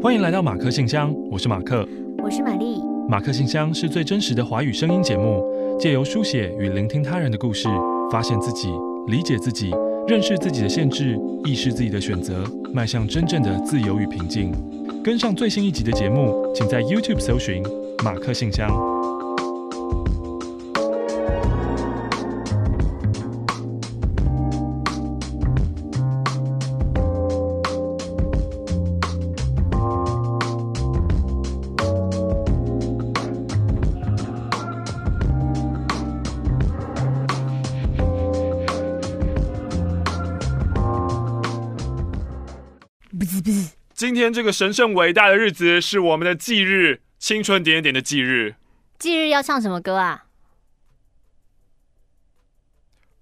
欢迎来到马克信箱，我是马克，我是玛丽。马克信箱是最真实的华语声音节目，借由书写与聆听他人的故事，发现自己，理解自己，认识自己的限制，意识自己的选择，迈向真正的自由与平静。跟上最新一集的节目，请在 YouTube 搜寻马克信箱。天这个神圣伟大的日子是我们的忌日，青春点点点的忌日。忌日要唱什么歌啊？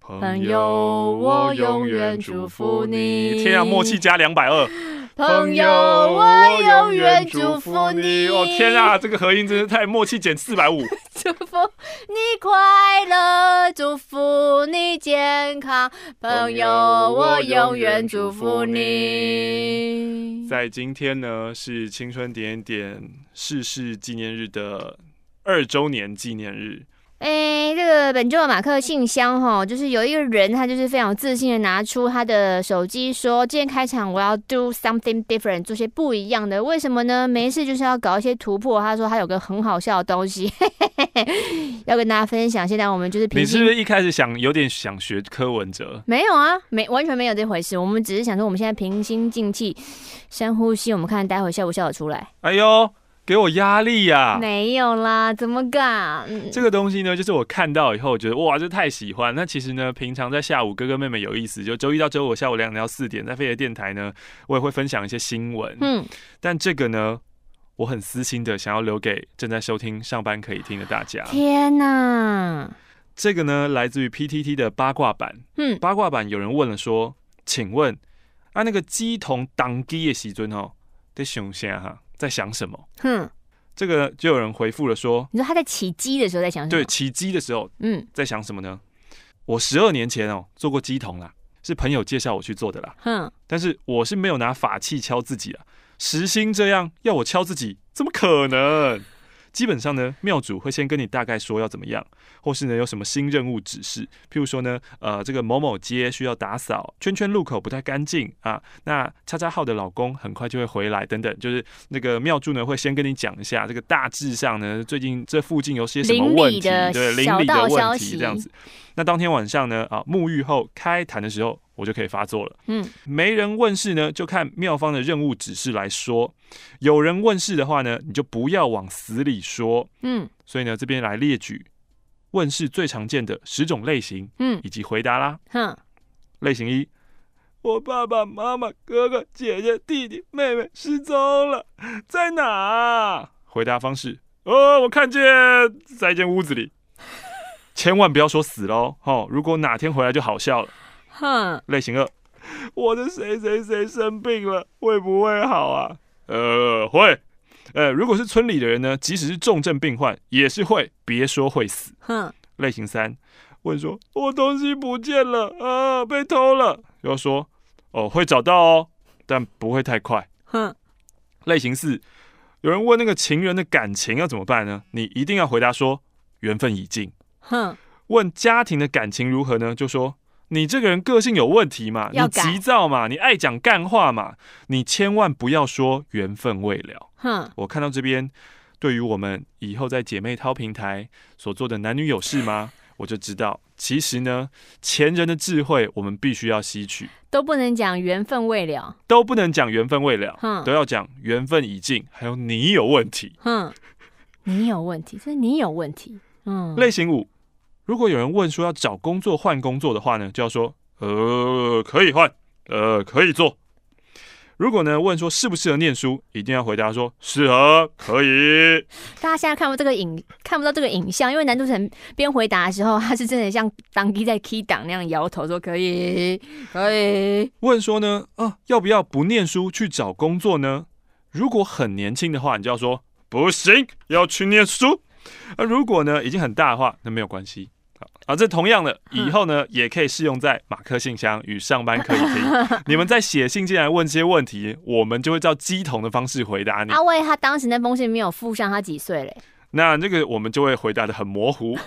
朋友，我永远祝福你。天啊，默契加两百二。朋友，我永远祝福你。哦天啊，这个合音真是太默契减四百五。祝福你快乐，祝福你健康，朋友，我永远祝福你。在今天呢，是青春点点逝世纪念日的二周年纪念日。哎，这个本周的马克信箱哈，就是有一个人，他就是非常自信的拿出他的手机，说：“今天开场我要 do something different，做些不一样的。为什么呢？没事就是要搞一些突破。”他说他有个很好笑的东西，嘿嘿嘿，要跟大家分享。现在我们就是平，你是不是一开始想有点想学柯文哲？没有啊，没完全没有这回事。我们只是想说，我们现在平心静气，深呼吸，我们看待会笑不笑得出来。哎呦！给我压力呀、啊！没有啦，怎么敢？这个东西呢，就是我看到以后，我觉得哇，这太喜欢。那其实呢，平常在下午哥哥妹妹有意思，就周一到周五下午两点到四点，在飞碟电台呢，我也会分享一些新闻。嗯，但这个呢，我很私心的想要留给正在收听上班可以听的大家。天哪！这个呢，来自于 PTT 的八卦版。嗯，八卦版有人问了说，请问啊，那个鸡同当机的时尊哦，得想啥哈？在想什么？哼，这个就有人回复了说：“你说他在起乩的时候在想什么？对，起乩的时候，嗯，在想什么呢？我十二年前哦做过鸡童啦，是朋友介绍我去做的啦。哼，但是我是没有拿法器敲自己啊，时兴这样要我敲自己，怎么可能？”基本上呢，庙主会先跟你大概说要怎么样，或是呢有什么新任务指示，譬如说呢，呃，这个某某街需要打扫，圈圈路口不太干净啊，那叉叉号的老公很快就会回来，等等，就是那个庙祝呢会先跟你讲一下，这个大致上呢，最近这附近有些什么问题，对，邻里的问题这样子。那当天晚上呢，啊，沐浴后开坛的时候。我就可以发作了。嗯，没人问世呢，就看妙方的任务指示来说。有人问世的话呢，你就不要往死里说。嗯，所以呢，这边来列举问世最常见的十种类型。嗯，以及回答啦。哼，类型一：我爸爸妈妈、哥哥、姐姐、弟弟、妹妹失踪了，在哪？回答方式：哦，我看见在一间屋子里。千万不要说死喽。哦，如果哪天回来就好笑了。哼，类型二，我的谁谁谁生病了，会不会好啊？呃，会。呃，如果是村里的人呢，即使是重症病患，也是会，别说会死。哼，类型三，问说我东西不见了啊，被偷了。要说哦，会找到哦，但不会太快。哼，类型四，有人问那个情人的感情要怎么办呢？你一定要回答说缘分已尽。哼，问家庭的感情如何呢？就说。你这个人个性有问题嘛？你急躁嘛？你爱讲干话嘛？你千万不要说缘分未了。哼，我看到这边，对于我们以后在姐妹淘平台所做的男女有事吗？我就知道，其实呢，前人的智慧我们必须要吸取，都不能讲缘分未了，都不能讲缘分未了，哼，都要讲缘分已尽，还有你有问题。哼，你有问题，所以你有问题。嗯，类型五。如果有人问说要找工作换工作的话呢，就要说呃可以换，呃可以做。如果呢问说适不适合念书，一定要回答说适合，可以。大家现在看不到这个影，看不到这个影像，因为南都城边回答的时候，他是真的像当机在 key 档那样摇头说可以，可以。问说呢啊要不要不念书去找工作呢？如果很年轻的话，你就要说不行，要去念书。啊如果呢已经很大的话，那没有关系。啊，这同样的，以后呢也可以适用在马克信箱与上班可以听。你们在写信进来问这些问题，我们就会照鸡同的方式回答你。阿威他当时那封信没有附上他几岁嘞？那这个我们就会回答的很模糊。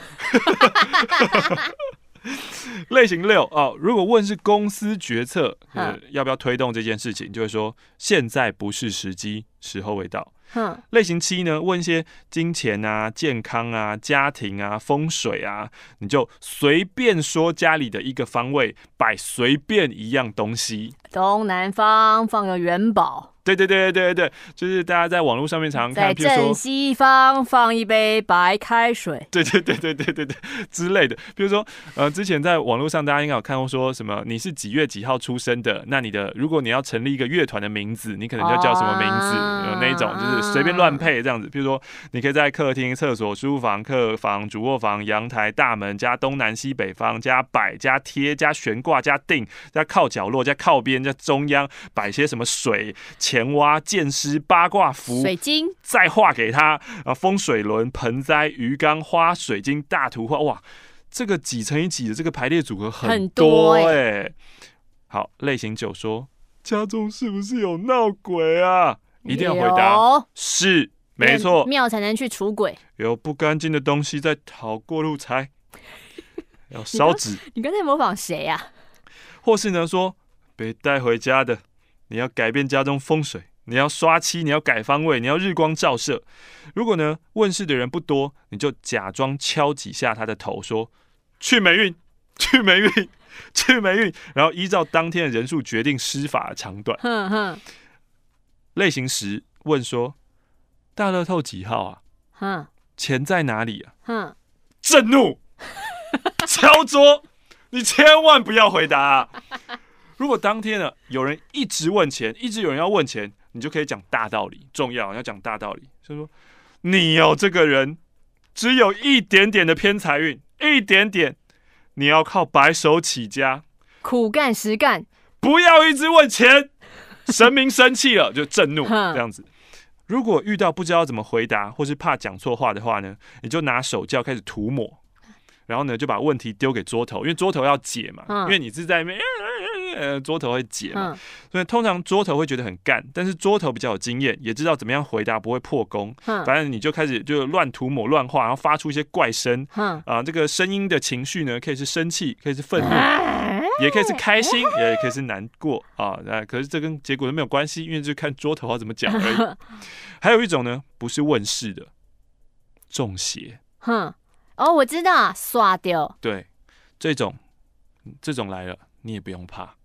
类型六哦，如果问是公司决策，呃，要不要推动这件事情，就会说现在不是时机，时候未到。哼，类型七呢，问一些金钱啊、健康啊、家庭啊、风水啊，你就随便说家里的一个方位摆随便一样东西，东南方放个元宝。对对对对对对，就是大家在网络上面常常看，在正西方放一杯白开水。对对对对对对对之类的，比如说呃，之前在网络上大家应该有看过说什么，你是几月几号出生的？那你的如果你要成立一个乐团的名字，你可能就叫什么名字？有、哦、那一种就是随便乱配这样子。比如说，你可以在客厅、厕所、书房、客房、主卧房、阳台、大门加东南西北方加摆加贴加悬挂加定加靠角落加靠边加中央摆些什么水钱。甜蛙、剑狮、八卦符、水晶，再画给他啊！风水轮、盆栽、鱼缸、花、水晶、大图画，哇！这个几乘以几的这个排列组合很多哎、欸。好，类型九说家中是不是有闹鬼啊？一定要回答是，没错，庙才能去除鬼。有不干净的东西在讨过路财，要烧纸。你刚才模仿谁呀、啊？或是呢说被带回家的。你要改变家中风水，你要刷漆，你要改方位，你要日光照射。如果呢问世的人不多，你就假装敲几下他的头，说去霉运，去霉运，去霉运，然后依照当天的人数决定施法的长短。哼哼。类型十问说大乐透几号啊？哼。钱在哪里啊？哼。震怒，敲桌，你千万不要回答啊。如果当天呢，有人一直问钱，一直有人要问钱，你就可以讲大道理，重要，要讲大道理。所以说，你哦，这个人只有一点点的偏财运，一点点，你要靠白手起家，苦干实干，不要一直问钱。神明生气了就震怒，这样子。如果遇到不知道怎么回答，或是怕讲错话的话呢，你就拿手教开始涂抹，然后呢就把问题丢给桌头，因为桌头要解嘛，因为你是在那边。呃，桌头会解嘛，所以通常桌头会觉得很干，但是桌头比较有经验，也知道怎么样回答不会破功。反正你就开始就乱涂抹乱画，然后发出一些怪声。啊，这个声音的情绪呢，可以是生气，可以是愤怒，也可以是开心，也可以是难过啊。那可是这跟结果都没有关系，因为就看桌头要怎么讲而已。还有一种呢，不是问世的，中邪。哼，哦，我知道，刷掉。对，这种这种来了，你也不用怕。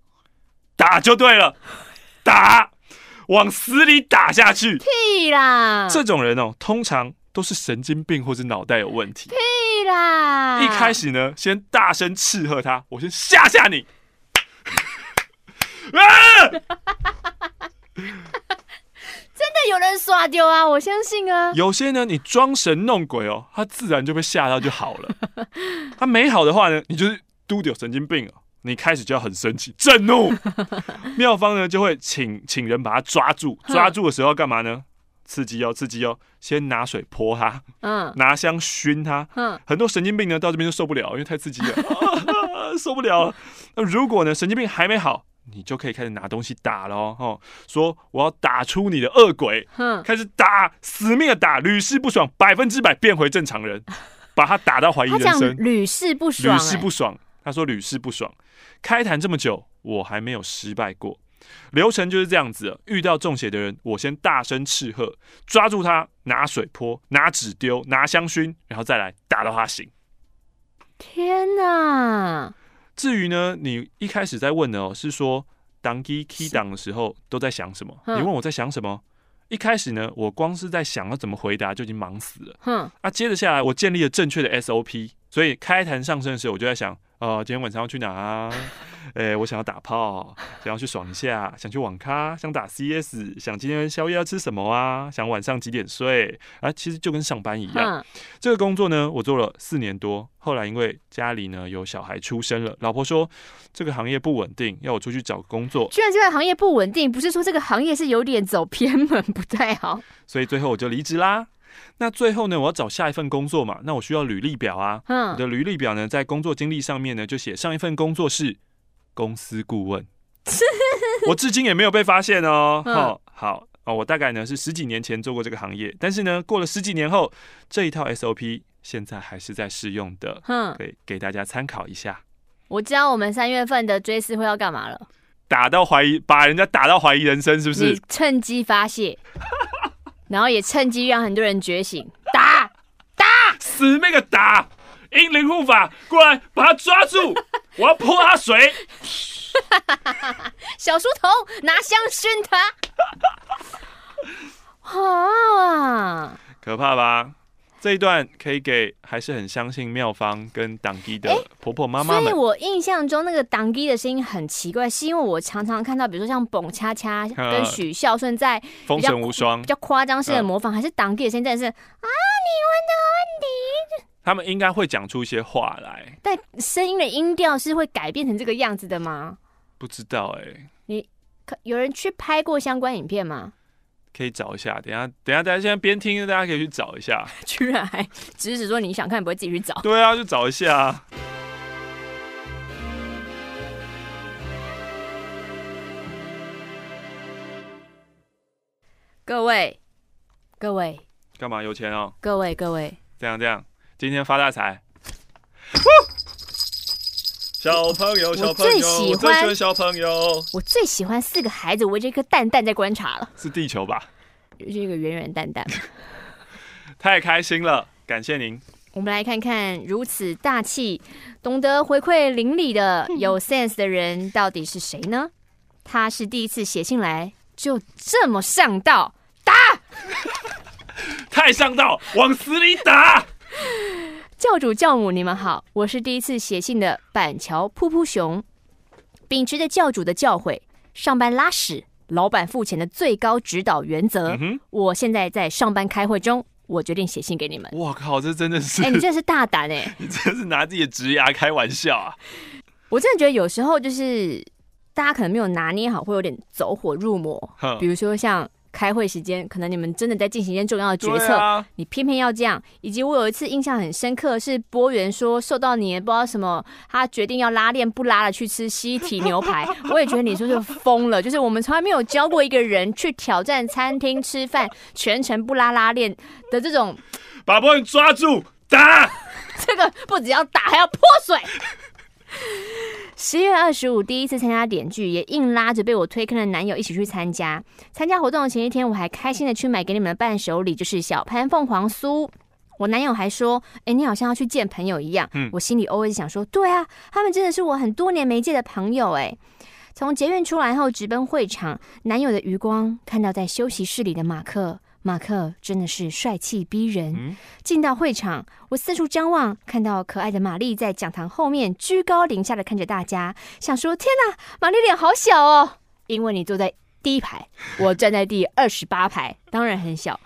打就对了，打，往死里打下去。屁啦！这种人哦，通常都是神经病或是脑袋有问题。屁啦！一开始呢，先大声斥喝他，我先吓吓你。啊！真的有人耍丢啊！我相信啊。有些呢，你装神弄鬼哦，他自然就被吓到就好了。他没好的话呢，你就是嘟丢神经病哦。你开始就要很生气、震怒，妙方呢就会请请人把他抓住，抓住的时候要干嘛呢？刺激哦，刺激哦，先拿水泼他，嗯，拿香熏他，嗯，很多神经病呢到这边就受不了，因为太刺激了，啊、受不了了。那如果呢神经病还没好，你就可以开始拿东西打了哦，说我要打出你的恶鬼，嗯，开始打，死命的打，屡试不爽，百分之百变回正常人，把他打到怀疑人生，屡试不爽，屡试不爽。他说屡试不爽。开坛这么久，我还没有失败过。流程就是这样子：遇到中邪的人，我先大声斥喝，抓住他，拿水泼，拿纸丢，拿香薰，然后再来打到他醒。天哪！至于呢，你一开始在问的哦，是说当机 key 档的时候都在想什么？你问我在想什么？一开始呢，我光是在想要怎么回答就已经忙死了。哼，啊，接着下来我建立了正确的 SOP，所以开坛上升的时候，我就在想。哦，今天晚上要去哪啊？哎、欸，我想要打炮，想要去爽一下，想去网咖，想打 CS，想今天宵夜要吃什么啊？想晚上几点睡？啊，其实就跟上班一样。嗯、这个工作呢，我做了四年多，后来因为家里呢有小孩出生了，老婆说这个行业不稳定，要我出去找个工作。居然这个行业不稳定，不是说这个行业是有点走偏门，不太好。所以最后我就离职啦。那最后呢，我要找下一份工作嘛，那我需要履历表啊。嗯，我的履历表呢，在工作经历上面呢，就写上一份工作是公司顾问。我至今也没有被发现哦。嗯、哦，好哦，我大概呢是十几年前做过这个行业，但是呢，过了十几年后，这一套 SOP 现在还是在适用的。嗯，可以给大家参考一下。我知道我们三月份的追思会要干嘛了。打到怀疑，把人家打到怀疑人生，是不是？你趁机发泄，然后也趁机让很多人觉醒，打打！死那个打，英灵护法过来把他抓住，我要泼他水。小书童拿香熏他，啊，可怕吧？这一段可以给还是很相信妙方跟当地的婆婆妈妈们。所以我印象中那个当地的声音很奇怪，是因为我常常看到，比如说像蹦恰恰跟许孝顺在风神无双比较夸张式的模仿，还是当地的声音，真的是啊，你问的问题，他们应该会讲出一些话来。但声音的音调是会改变成这个样子的吗？不知道哎、欸。你可有人去拍过相关影片吗？可以找一下，等下等下大家现在边听，大家可以去找一下。居然还只是说你想看，不会自己去找？对啊，就找一下。各位，各位，干嘛有钱哦？各位各位，这样这样，今天发大财。小朋友，小朋友，我最喜欢小朋友。我最喜欢四个孩子围着一颗蛋蛋在观察了。是地球吧？这个圆圆蛋蛋。太开心了，感谢您。我们来看看如此大气、懂得回馈邻里的有 sense 的人到底是谁呢？他是第一次写信来就这么上道，打！太上道，往死里打！教主教母，你们好，我是第一次写信的板桥噗噗熊。秉持着教主的教诲，上班拉屎，老板付钱的最高指导原则。嗯、我现在在上班开会中，我决定写信给你们。我靠，这真的是……哎、欸，你真的是大胆哎、欸！你真的是拿自己的职涯开玩笑啊！我真的觉得有时候就是大家可能没有拿捏好，会有点走火入魔。比如说像。开会时间，可能你们真的在进行一些重要的决策，啊、你偏偏要这样。以及我有一次印象很深刻，是波源说受到你不知道什么，他决定要拉链不拉了去吃西提牛排。我也觉得你说是疯了，就是我们从来没有教过一个人去挑战餐厅吃饭全程不拉拉链的这种。把波源抓住打，这个不只要打，还要泼水。十月二十五，第一次参加点剧，也硬拉着被我推坑的男友一起去参加。参加活动的前一天，我还开心的去买给你们的伴手礼，就是小潘凤凰酥。我男友还说：“哎，你好像要去见朋友一样。”嗯，我心里 always 想说：“对啊，他们真的是我很多年没见的朋友。”哎，从捷运出来后，直奔会场，男友的余光看到在休息室里的马克。马克真的是帅气逼人。进到会场，我四处张望，看到可爱的玛丽在讲堂后面居高临下的看着大家，想说：天哪，玛丽脸好小哦！因为你坐在第一排，我站在第二十八排，当然很小。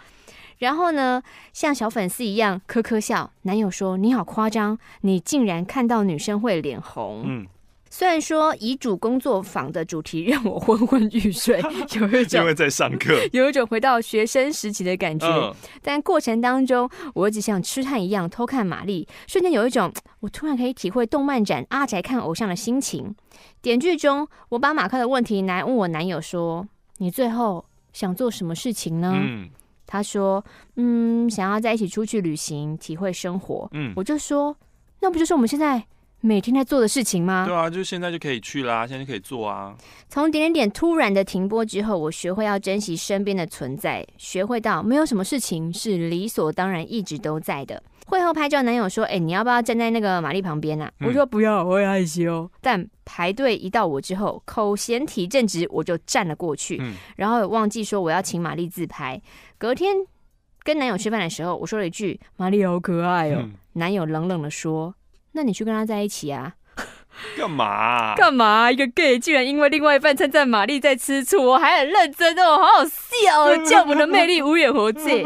然后呢，像小粉丝一样呵呵笑。男友说：你好夸张，你竟然看到女生会脸红。嗯。虽然说遗嘱工作坊的主题让我昏昏欲睡，有一种因为在上课，有一种回到学生时期的感觉。嗯、但过程当中，我一直像痴汉一样偷看玛丽，瞬间有一种我突然可以体会动漫展阿宅看偶像的心情。点剧中，我把马克的问题来问我男友说：“你最后想做什么事情呢？”嗯、他说：“嗯，想要在一起出去旅行，体会生活。”嗯，我就说：“那不就是我们现在？”每天在做的事情吗？对啊，就现在就可以去啦，现在就可以做啊。从点点点突然的停播之后，我学会要珍惜身边的存在，学会到没有什么事情是理所当然一直都在的。会后拍照，男友说：“哎、欸，你要不要站在那个玛丽旁边啊？”嗯、我说：“不要，我会害羞。”但排队一到我之后，口嫌体正直，我就站了过去，嗯、然后忘记说我要请玛丽自拍。隔天跟男友吃饭的时候，我说了一句：“玛丽好可爱哦。嗯”男友冷冷的说。那你去跟他在一起啊？干嘛啊？干嘛？一个 gay 居然因为另外一半称赞玛丽在吃醋，我还很认真哦，好好笑哦！教母的魅力无远弗届。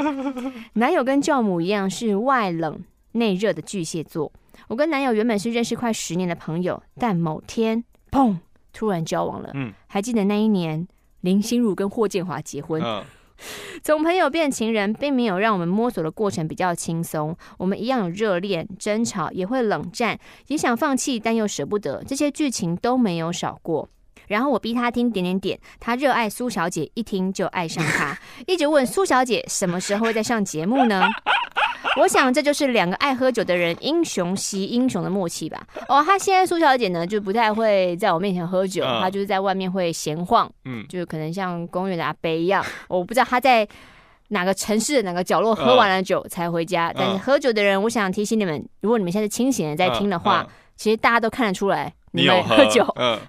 男友跟教母一样是外冷内热的巨蟹座。我跟男友原本是认识快十年的朋友，但某天砰，突然交往了。嗯，还记得那一年林心如跟霍建华结婚。嗯 从朋友变情人，并没有让我们摸索的过程比较轻松。我们一样有热恋、争吵，也会冷战，也想放弃，但又舍不得。这些剧情都没有少过。然后我逼他听点点点，他热爱苏小姐，一听就爱上她，一直问苏小姐什么时候会再上节目呢？我想这就是两个爱喝酒的人英雄惜英雄的默契吧。哦，他现在苏小姐呢就不太会在我面前喝酒，她就是在外面会闲晃，嗯，就可能像公园的阿伯一样。我不知道他在哪个城市的哪个角落喝完了酒才回家。但是喝酒的人，我想提醒你们，如果你们现在清醒的在听的话，其实大家都看得出来你们喝酒，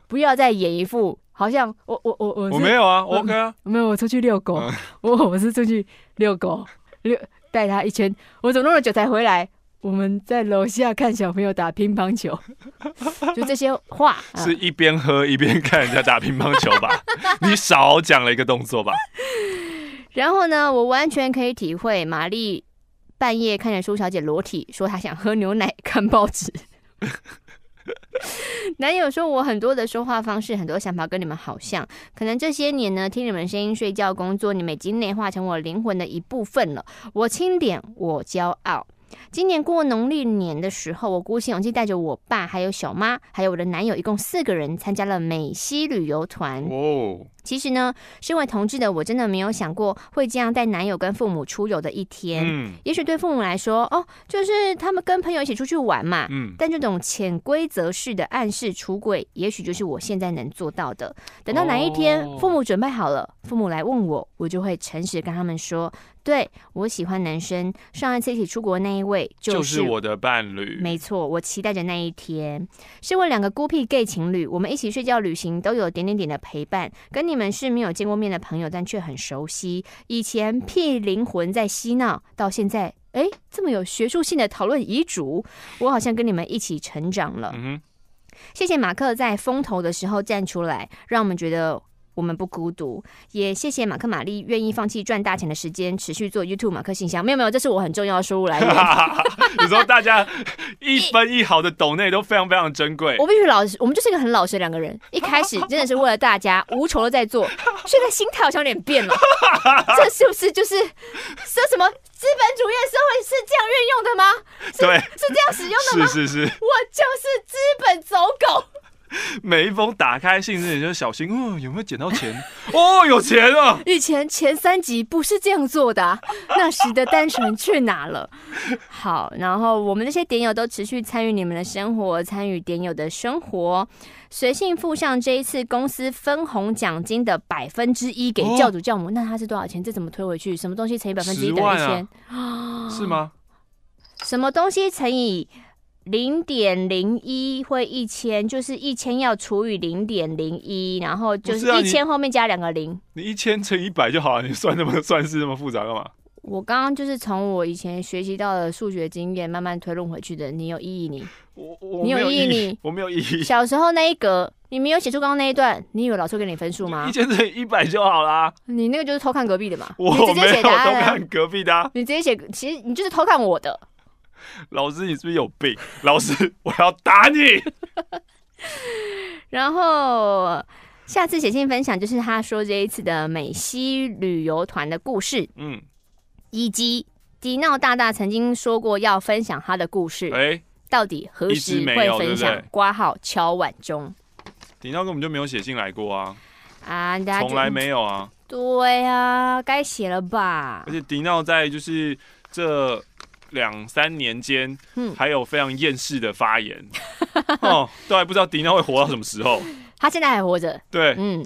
不要再演一副好像我我我我我没有啊，OK 啊，没有，我出去遛狗，我我是出去遛狗遛。带他一圈，我走那么久才回来。我们在楼下看小朋友打乒乓球，就这些话，是一边喝一边看人家打乒乓球吧？你少讲了一个动作吧。然后呢，我完全可以体会玛丽半夜看见苏小姐裸体，说她想喝牛奶、看报纸。男友说：“我很多的说话方式，很多想法跟你们好像。可能这些年呢，听你们声音、睡觉、工作，你们已经内化成我灵魂的一部分了。我清点，我骄傲。”今年过农历年的时候，我鼓起勇气带着我爸、还有小妈，还有我的男友，一共四个人参加了美西旅游团。其实呢，身为同志的我，真的没有想过会这样带男友跟父母出游的一天。嗯，也许对父母来说，哦，就是他们跟朋友一起出去玩嘛。嗯，但这种潜规则式的暗示出轨，也许就是我现在能做到的。等到哪一天父母准备好了，父母来问我，我就会诚实跟他们说。对，我喜欢男生，上一次一起出国那一位就是，就是我的伴侣。没错，我期待着那一天。身为两个孤僻 gay 情侣，我们一起睡觉、旅行都有点点点的陪伴。跟你们是没有见过面的朋友，但却很熟悉。以前屁灵魂在嬉闹，到现在，哎，这么有学术性的讨论遗嘱，我好像跟你们一起成长了。嗯，谢谢马克在风头的时候站出来，让我们觉得。我们不孤独，也谢谢马克玛丽愿意放弃赚大钱的时间，持续做 YouTube 马克信箱。没有没有，这是我很重要的收入来源。你说大家 一分一毫的抖内都非常非常珍贵。我必须老实，我们就是一个很老实的两个人。一开始真的是为了大家无酬的在做，现在心态好像有点变了。这是不是就是说什么资本主义的社会是这样运用的吗？对，是这样使用的吗？是是是，我就是资本走狗。每一封打开信之前就小心，哦，有没有捡到钱？哦，有钱啊！以前前三集不是这样做的，啊，那时的单纯去哪了？好，然后我们那些点友都持续参与你们的生活，参与点友的生活，随信附上这一次公司分红奖金的百分之一给教主教母，哦，那他是多少钱？这怎么推回去？什么东西乘以百分之一等于一千？啊？是吗？什么东西乘以？零点零一会一千，就是一千要除以零点零一，然后就是一千后面加两个零。你一千乘一百就好了，你算那么 算式那么复杂干嘛？我刚刚就是从我以前学习到的数学经验慢慢推论回去的。你有意义你？我我你有意义你？我没有意义。小时候那一格你没有写出刚刚那一段，你以为老师会给你分数吗？一千乘以一百就好啦。你那个就是偷看隔壁的嘛？我你直接写答案。偷看隔壁的、啊。你直接写，其实你就是偷看我的。老师，你是不是有病？老师，我要打你。然后下次写信分享，就是他说这一次的美西旅游团的故事，嗯，以及迪闹大大曾经说过要分享他的故事，哎、欸，到底何时会分享？挂号敲碗钟。迪闹根本就没有写信来过啊，啊，从来没有啊。对啊，该写了吧？而且迪闹在就是这。两三年间，嗯，还有非常厌世的发言，哦，都还不知道迪娜会活到什么时候。他现在还活着，对，嗯。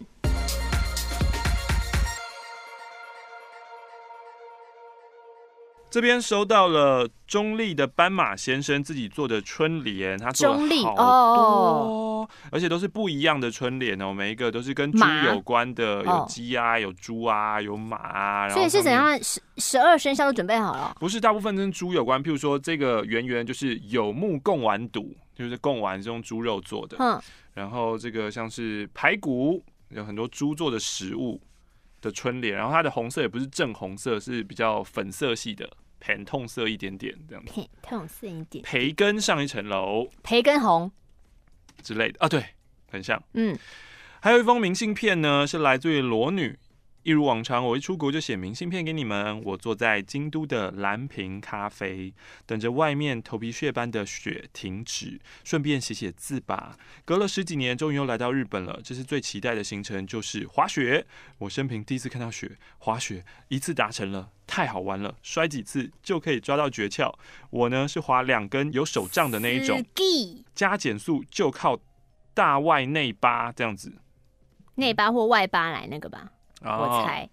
这边收到了中立的斑马先生自己做的春联，他做了好多，哦，而且都是不一样的春联哦，每一个都是跟猪有关的，有鸡啊，有猪啊，有马啊。所以是怎样？十十二生肖都准备好了？不是，大部分跟猪有关。譬如说，这个圆圆就是有目共丸肚，就是贡丸是用猪肉做的。嗯，然后这个像是排骨，有很多猪做的食物的春联，然后它的红色也不是正红色，是比较粉色系的。偏痛色一点点这样子，偏痛色一点。培根上一层楼，培根红。之类的。啊，对，很像。嗯，还有一封明信片呢，是来自于裸女一如往常，我一出国就写明信片给你们。我坐在京都的蓝瓶咖啡，等着外面头皮屑般的雪停止，顺便写写字吧。隔了十几年，终于又来到日本了。这是最期待的行程，就是滑雪。我生平第一次看到雪，滑雪一次达成了，太好玩了！摔几次就可以抓到诀窍。我呢是滑两根有手杖的那一种，加减速就靠大外内八这样子，内八或外八来那个吧。我猜，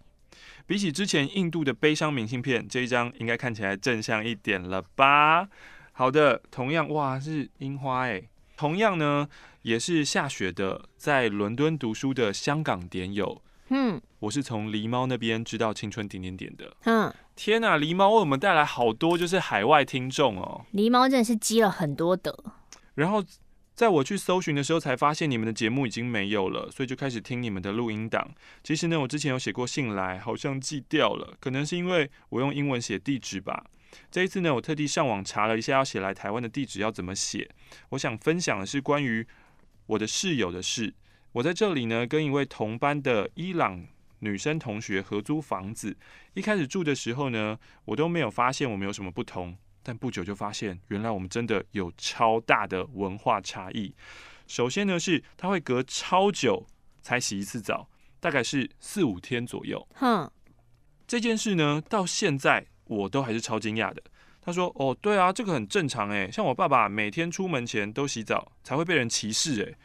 比起之前印度的悲伤明信片，这一张应该看起来正向一点了吧？好的，同样哇是樱花哎，同样呢也是下雪的，在伦敦读书的香港点友，嗯，我是从狸猫那边知道青春点点点的，嗯，天哪，狸猫为我们带来好多就是海外听众哦，狸猫真的是积了很多德，然后。在我去搜寻的时候，才发现你们的节目已经没有了，所以就开始听你们的录音档。其实呢，我之前有写过信来，好像寄掉了，可能是因为我用英文写地址吧。这一次呢，我特地上网查了一下，要写来台湾的地址要怎么写。我想分享的是关于我的室友的事。我在这里呢，跟一位同班的伊朗女生同学合租房子。一开始住的时候呢，我都没有发现我们有什么不同。但不久就发现，原来我们真的有超大的文化差异。首先呢，是他会隔超久才洗一次澡，大概是四五天左右。哼，这件事呢，到现在我都还是超惊讶的。他说：“哦，对啊，这个很正常诶，像我爸爸每天出门前都洗澡，才会被人歧视诶，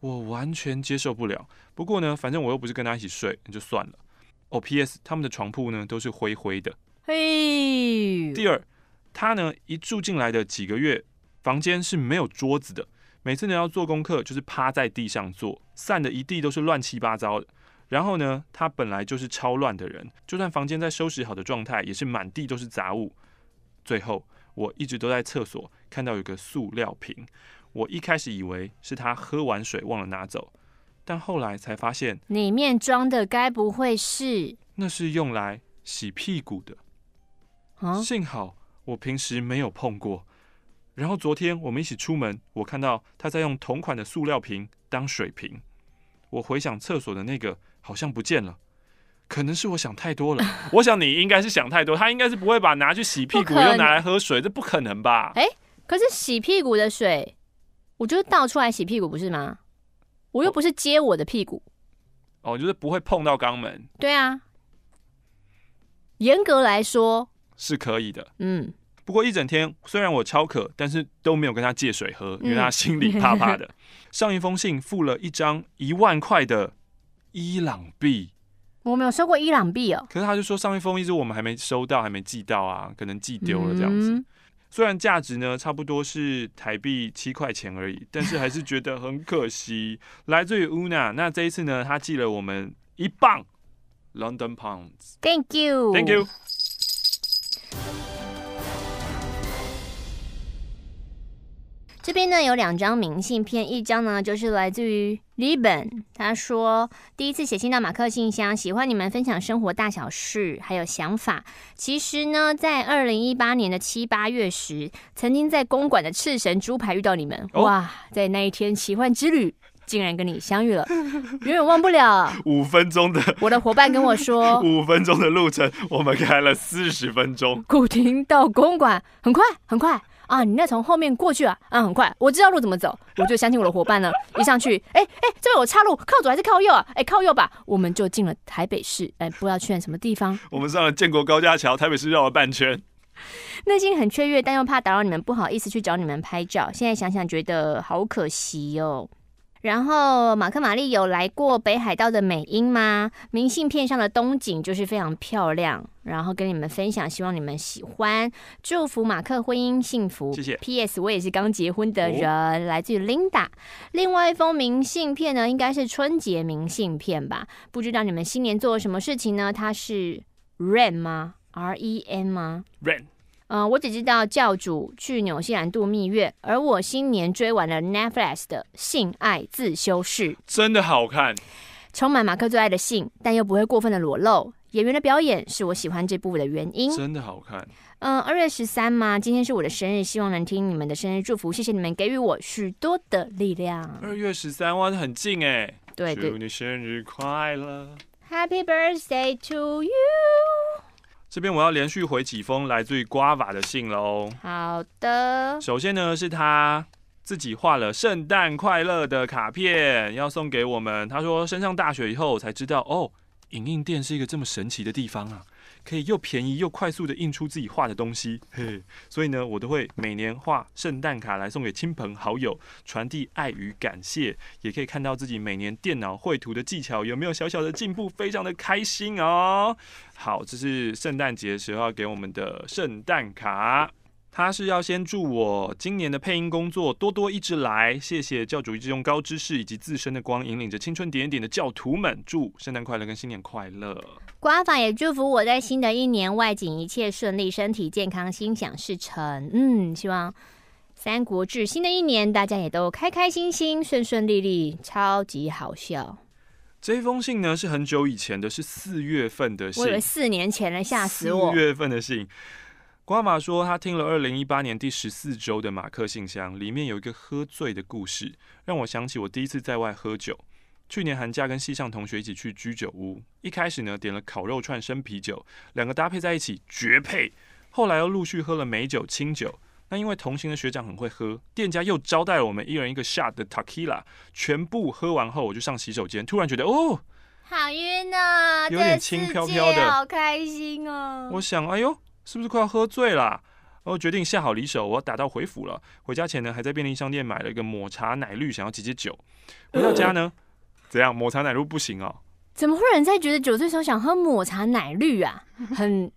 我完全接受不了。不过呢，反正我又不是跟他一起睡，那就算了。哦，P.S. 他们的床铺呢都是灰灰的。嘿，第二。”他呢，一住进来的几个月，房间是没有桌子的。每次呢要做功课，就是趴在地上做，散的一地都是乱七八糟的。然后呢，他本来就是超乱的人，就算房间在收拾好的状态，也是满地都是杂物。最后，我一直都在厕所看到有个塑料瓶，我一开始以为是他喝完水忘了拿走，但后来才发现里面装的该不会是？那是用来洗屁股的。啊，幸好。我平时没有碰过，然后昨天我们一起出门，我看到他在用同款的塑料瓶当水瓶。我回想厕所的那个好像不见了，可能是我想太多了。我想你应该是想太多，他应该是不会把拿去洗屁股又拿来喝水，这不可能吧？哎，可是洗屁股的水，我就是倒出来洗屁股不是吗？我又不是接我的屁股。哦，哦，就是不会碰到肛门。对啊，严格来说。是可以的，嗯，不过一整天虽然我超渴，但是都没有跟他借水喝，因为他心里怕怕的。嗯、上一封信付了一张一万块的伊朗币，我没有收过伊朗币哦。可是他就说上一封一直我们还没收到，还没寄到啊，可能寄丢了这样子。嗯、虽然价值呢差不多是台币七块钱而已，但是还是觉得很可惜。来自于 Una，那这一次呢，他寄了我们一磅 London Pounds。Thank you，Thank you。这边呢有两张明信片，一张呢就是来自于 Liban，他说第一次写信到马克信箱，喜欢你们分享生活大小事还有想法。其实呢，在二零一八年的七八月时，曾经在公馆的赤神猪排遇到你们，哇，在那一天奇幻之旅竟然跟你相遇了，永远忘不了。五分钟的，我的伙伴跟我说，五分钟的路程，我们开了四十分钟。古亭到公馆很快，很快。啊，你那从后面过去啊？啊，很快，我知道路怎么走，我就相信我的伙伴了。一上去，哎、欸、哎、欸，这边有岔路，靠左还是靠右啊？哎、欸，靠右吧。我们就进了台北市，哎、欸，不知道去了什么地方。我们上了建国高架桥，台北市绕了半圈。内心很雀跃，但又怕打扰你们，不好意思去找你们拍照。现在想想，觉得好可惜哦。然后马克玛丽有来过北海道的美英吗？明信片上的冬景就是非常漂亮，然后跟你们分享，希望你们喜欢，祝福马克婚姻幸福。谢谢。P.S. 我也是刚结婚的人，哦、来自于 Linda。另外一封明信片呢，应该是春节明信片吧？不知道你们新年做了什么事情呢？它是 Ren 吗？R-E-N 吗？Ren。嗯、呃，我只知道教主去纽西兰度蜜月，而我新年追完了 Netflix 的《性爱自修室》，真的好看，充满马克最爱的性，但又不会过分的裸露。演员的表演是我喜欢这部的原因，真的好看。嗯、呃，二月十三嘛，今天是我的生日，希望能听你们的生日祝福，谢谢你们给予我许多的力量。二月十三哇，很近哎，对对，祝你生日快乐。Happy birthday to you！这边我要连续回几封来自于 Guava 的信喽。好的。首先呢，是他自己画了圣诞快乐的卡片，要送给我们。他说升上大学以后才知道，哦，影印店是一个这么神奇的地方啊。可以又便宜又快速的印出自己画的东西，嘿，所以呢，我都会每年画圣诞卡来送给亲朋好友，传递爱与感谢，也可以看到自己每年电脑绘图的技巧有没有小小的进步，非常的开心哦。好，这是圣诞节时候给我们的圣诞卡。他是要先祝我今年的配音工作多多一直来，谢谢教主一直用高知识以及自身的光引领着青春点点的教徒们，祝圣诞快乐跟新年快乐。官方也祝福我在新的一年外景一切顺利，身体健康，心想事成。嗯，希望三国志新的一年大家也都开开心心、顺顺利利，超级好笑。这封信呢是很久以前的，是四月份的信，我以为四年前了，吓死我。四月份的信。瓜马说，他听了二零一八年第十四周的马克信箱，里面有一个喝醉的故事，让我想起我第一次在外喝酒。去年寒假跟系上同学一起去居酒屋，一开始呢点了烤肉串、生啤酒，两个搭配在一起绝配。后来又陆续喝了美酒、清酒。那因为同行的学长很会喝，店家又招待了我们一人一个 shot 的 tequila。全部喝完后，我就上洗手间，突然觉得哦，好晕啊，有点轻飘飘的，好开心哦。我想，哎呦。是不是快要喝醉了？然后决定下好离手，我要打道回府了。回家前呢，还在便利商店买了一个抹茶奶绿，想要解解酒。回到家呢，怎样？抹茶奶绿不行哦。怎么会有人在觉得酒醉时候想喝抹茶奶绿啊？很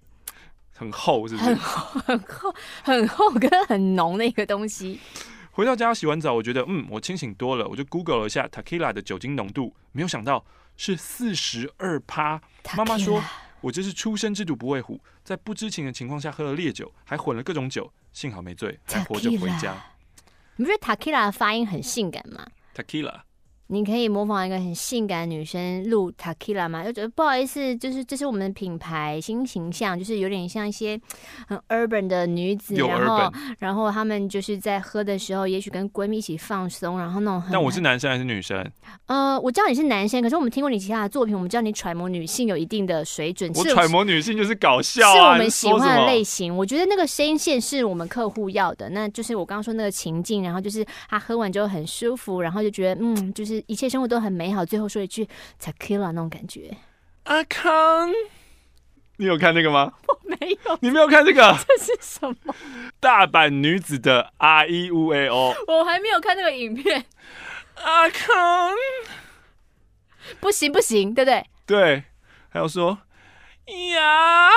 很厚，是不是？很厚，很厚，很厚跟很浓的一个东西。回到家洗完澡，我觉得嗯，我清醒多了，我就 Google 了一下 Tequila 的酒精浓度，没有想到是四十二趴。妈妈说。我这是初生之犊不畏虎，在不知情的情况下喝了烈酒，还混了各种酒，幸好没醉，还活着回家。你不觉得 Takila 的发音很性感吗？Tequila。你可以模仿一个很性感的女生录 Tequila 吗？就觉得不好意思，就是这是我们的品牌新形象，就是有点像一些很 urban 的女子，然后然后他们就是在喝的时候，也许跟闺蜜一起放松，然后那种很。但我是男生还是女生？呃，我知道你是男生，可是我们听过你其他的作品，我们知道你揣摩女性有一定的水准。我揣摩女性就是搞笑，啊，是我们喜欢的类型。我觉得那个声线是我们客户要的，那就是我刚刚说那个情境，然后就是他喝完之后很舒服，然后就觉得嗯，就是一切生活都很。美好，最后说一句 “tequila” 那种感觉。阿康，你有看那个吗？我没有。你没有看这个？这是什么？大阪女子的 R E U A O。我还没有看那个影片。阿康，不行不行，对不对？对。还要说呀，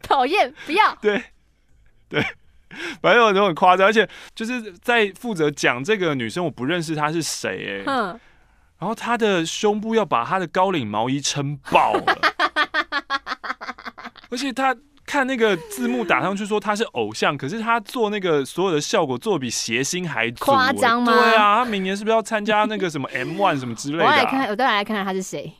讨厌，不要。对对。反正有都很夸张，而且就是在负责讲这个女生，我不认识她是谁哎、欸，然后她的胸部要把她的高领毛衣撑爆了，而且她看那个字幕打上去说她是偶像，可是她做那个所有的效果做比谐星还夸张吗？对啊，她明年是不是要参加那个什么 M One 什么之类的、啊？我来看，我再来看看她是谁。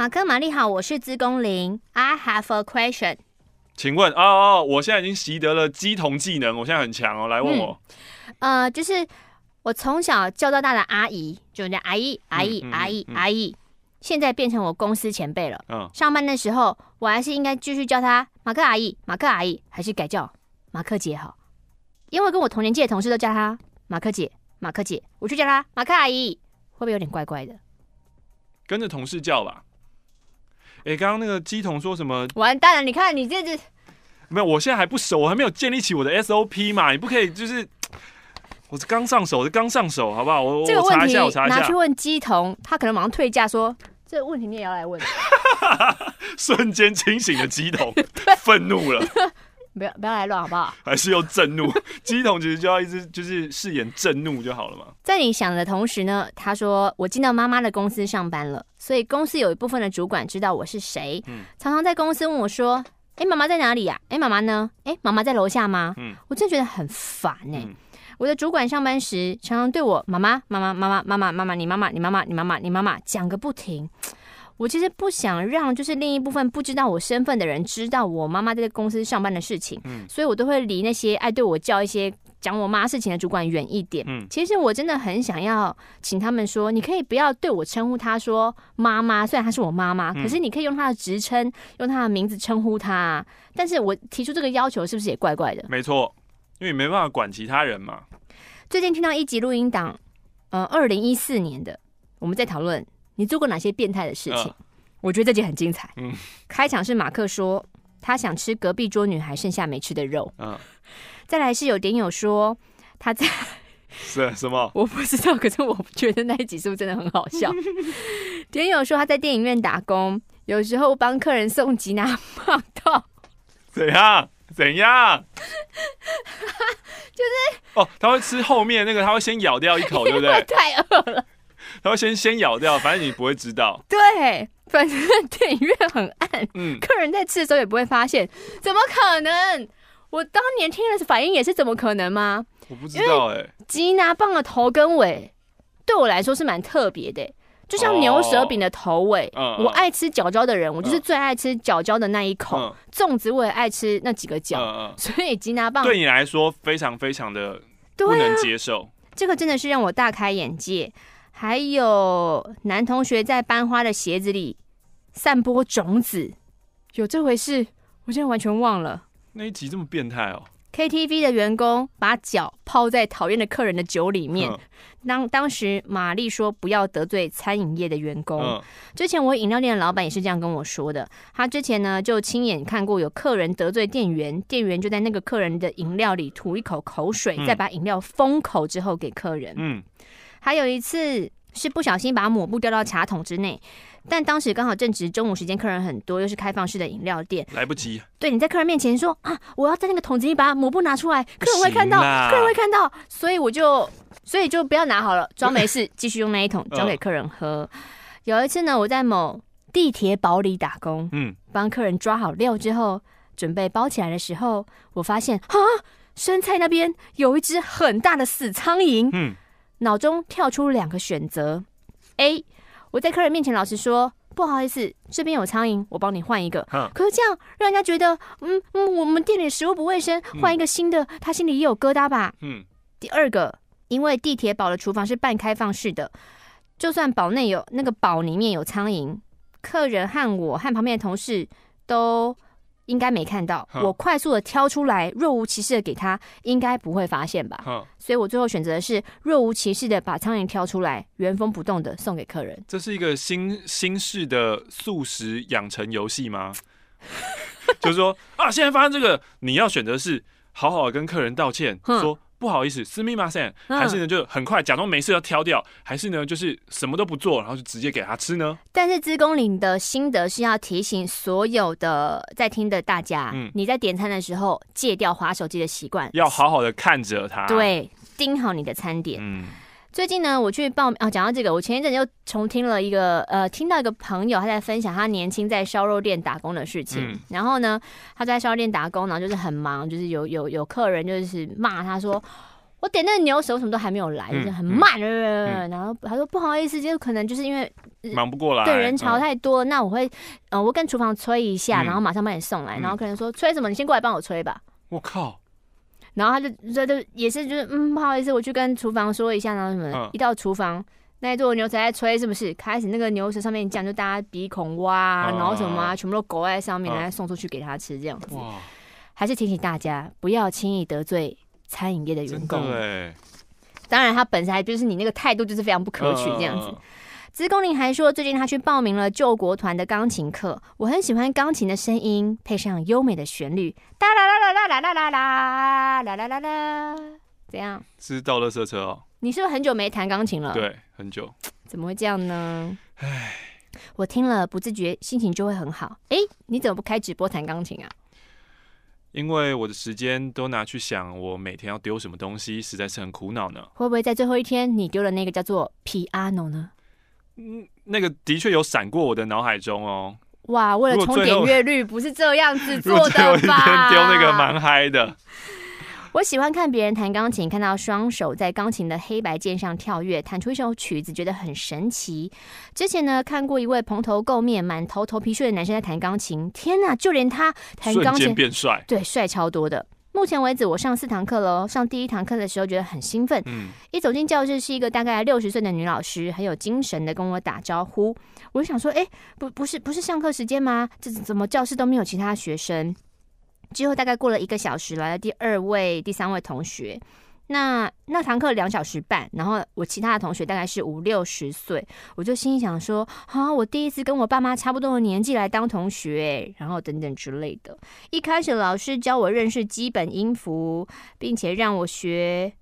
马克、玛丽好，我是资工林。I have a question。请问，哦哦，我现在已经习得了鸡同技能，我现在很强哦。来问我，嗯、呃，就是我从小叫到大的阿姨，就叫阿姨、阿姨、阿姨、阿姨，现在变成我公司前辈了。嗯，上班的时候，我还是应该继续叫她马克阿姨、马克阿姨，还是改叫马克姐好？因为跟我同年纪的同事都叫她马克姐、马克姐，我就叫她马克阿姨，会不会有点怪怪的？跟着同事叫吧。哎，刚刚那个鸡童说什么？完蛋了！你看你这只没有，我现在还不熟，我还没有建立起我的 SOP 嘛。你不可以就是，我是刚上手，刚上手，好不好？我这个问题拿去问鸡童，他可能马上退价说，这个问题你也要来问。瞬间清醒的鸡童 愤怒了。不要不要来乱好不好？还是用震怒，鸡桶其实就要一直就是饰演震怒就好了嘛。在你想的同时呢，他说我进到妈妈的公司上班了，所以公司有一部分的主管知道我是谁，嗯，常常在公司问我说，哎，妈妈在哪里呀？哎，妈妈呢？哎，妈妈在楼下吗？嗯，我真的觉得很烦哎，我的主管上班时常常对我妈妈妈妈妈妈妈妈妈妈你妈妈你妈妈你妈妈你妈妈讲个不停。我其实不想让就是另一部分不知道我身份的人知道我妈妈在公司上班的事情，嗯，所以我都会离那些爱对我叫一些讲我妈事情的主管远一点。嗯，其实我真的很想要请他们说，你可以不要对我称呼她说妈妈，虽然她是我妈妈，可是你可以用她的职称，用她的名字称呼她。但是我提出这个要求是不是也怪怪的？没错，因为你没办法管其他人嘛。最近听到一集录音档，呃，二零一四年的，我们在讨论你做过哪些变态的事情。呃、我觉得这集很精彩。嗯，开场是马克说他想吃隔壁桌女孩剩下没吃的肉。嗯、呃，再来是有点友说他在 是什么？我不知道，可是我觉得那一集是不是真的很好笑？点友说他在电影院打工，有时候帮客人送吉拿棒到怎样？怎样？就是哦，他会吃后面那个，他会先咬掉一口，对不对？太饿了，他会先先咬掉，反正你不会知道。对，反正电影院很暗，嗯，客人在吃的时候也不会发现，怎么可能？我当年听的反应也是怎么可能吗？我不知道哎、欸，吉拿棒的头跟尾对我来说是蛮特别的、欸。就像牛舌饼的头尾，哦、我爱吃角角的人，嗯、我就是最爱吃角角的那一口。嗯、粽子我也爱吃那几个角，嗯、所以吉拿棒对你来说非常非常的不能接受。啊、这个真的是让我大开眼界。还有男同学在班花的鞋子里散播种子，有这回事？我现在完全忘了。那一集这么变态哦。KTV 的员工把脚泡在讨厌的客人的酒里面。当当时玛丽说不要得罪餐饮业的员工。之前我饮料店的老板也是这样跟我说的。他之前呢就亲眼看过有客人得罪店员，店员就在那个客人的饮料里吐一口口水，再把饮料封口之后给客人。嗯。还有一次是不小心把抹布掉到茶桶之内。但当时刚好正值中午时间，客人很多，又是开放式的饮料店，来不及。对，你在客人面前说啊，我要在那个桶子里把抹布拿出来，客人会看到，客人会看到，所以我就，所以就不要拿好了，装没事，继续用那一桶交给客人喝。有一次呢，我在某地铁堡里打工，嗯，帮客人抓好料之后，准备包起来的时候，我发现啊，生菜那边有一只很大的死苍蝇，嗯，脑中跳出两个选择，A。我在客人面前老实说，不好意思，这边有苍蝇，我帮你换一个。嗯、可是这样让人家觉得，嗯嗯，我们店里食物不卫生，换一个新的，嗯、他心里也有疙瘩吧？嗯。第二个，因为地铁堡的厨房是半开放式的，就算堡内有那个堡里面有苍蝇，客人和我和旁边的同事都。应该没看到，我快速的挑出来，若无其事的给他，应该不会发现吧？所以我最后选择的是若无其事的把苍蝇挑出来，原封不动的送给客人。这是一个新新式的素食养成游戏吗？就是说啊，现在发生这个，你要选择是好好的跟客人道歉，说。不好意思，すみません，还是呢就很快假装没事要挑掉，还是呢就是什么都不做，然后就直接给他吃呢？但是资工领的心得是要提醒所有的在听的大家，嗯，你在点餐的时候戒掉滑手机的习惯，要好好的看着他，对，盯好你的餐点，嗯。 最近呢，我去报名啊，讲到这个，我前一阵又重听了一个呃，听到一个朋友他在分享他年轻在烧肉店打工的事情。嗯、然后呢，他在烧肉店打工，然后就是很忙，就是有有有客人就是骂他说，我点那个牛舌什么都还没有来，嗯、就是很慢。嗯、然后他说不好意思，就可能就是因为忙不过来，对人潮太多，嗯、那我会呃，我跟厨房催一下，然后马上帮你送来。嗯、然后客人说催什么？你先过来帮我催吧。我靠。然后他就说，就也是，就是嗯，不好意思，我去跟厨房说一下，然后什么，嗯、一到厨房，那一座牛舌在吹，是不是？开始那个牛舌上面讲，就大家鼻孔挖，嗯、然后什么啊，全部都勾在上面，然后、嗯、送出去给他吃，这样子。哇还是提醒大家，不要轻易得罪餐饮业的员工。当然，他本身还就是你那个态度，就是非常不可取，这样子。嗯资工林还说，最近他去报名了救国团的钢琴课。我很喜欢钢琴的声音，配上优美的旋律，哒啦啦啦啦啦啦啦啦啦啦啦啦，怎样？是倒垃圾车哦。你是不是很久没弹钢琴了？对，很久。怎么会这样呢？唉，我听了不自觉心情就会很好。哎，你怎么不开直播弹钢琴啊？因为我的时间都拿去想我每天要丢什么东西，实在是很苦恼呢。会不会在最后一天你丢了那个叫做 piano 呢？嗯，那个的确有闪过我的脑海中哦。哇，为了冲点阅率，不是这样子 做的吧？丢那个蛮嗨的。我喜欢看别人弹钢琴，看到双手在钢琴的黑白键上跳跃，弹出一首曲子，觉得很神奇。之前呢，看过一位蓬头垢面、满头头皮屑的男生在弹钢琴，天哪！就连他弹钢琴变帅，对，帅超多的。目前为止，我上四堂课喽。上第一堂课的时候觉得很兴奋，嗯，一走进教室是一个大概六十岁的女老师，很有精神的跟我打招呼。我就想说，哎，不，不是，不是上课时间吗？这怎么教室都没有其他学生？之后大概过了一个小时，来了第二位、第三位同学。那那堂课两小时半，然后我其他的同学大概是五六十岁，我就心想说，啊，我第一次跟我爸妈差不多的年纪来当同学，然后等等之类的。一开始老师教我认识基本音符，并且让我学。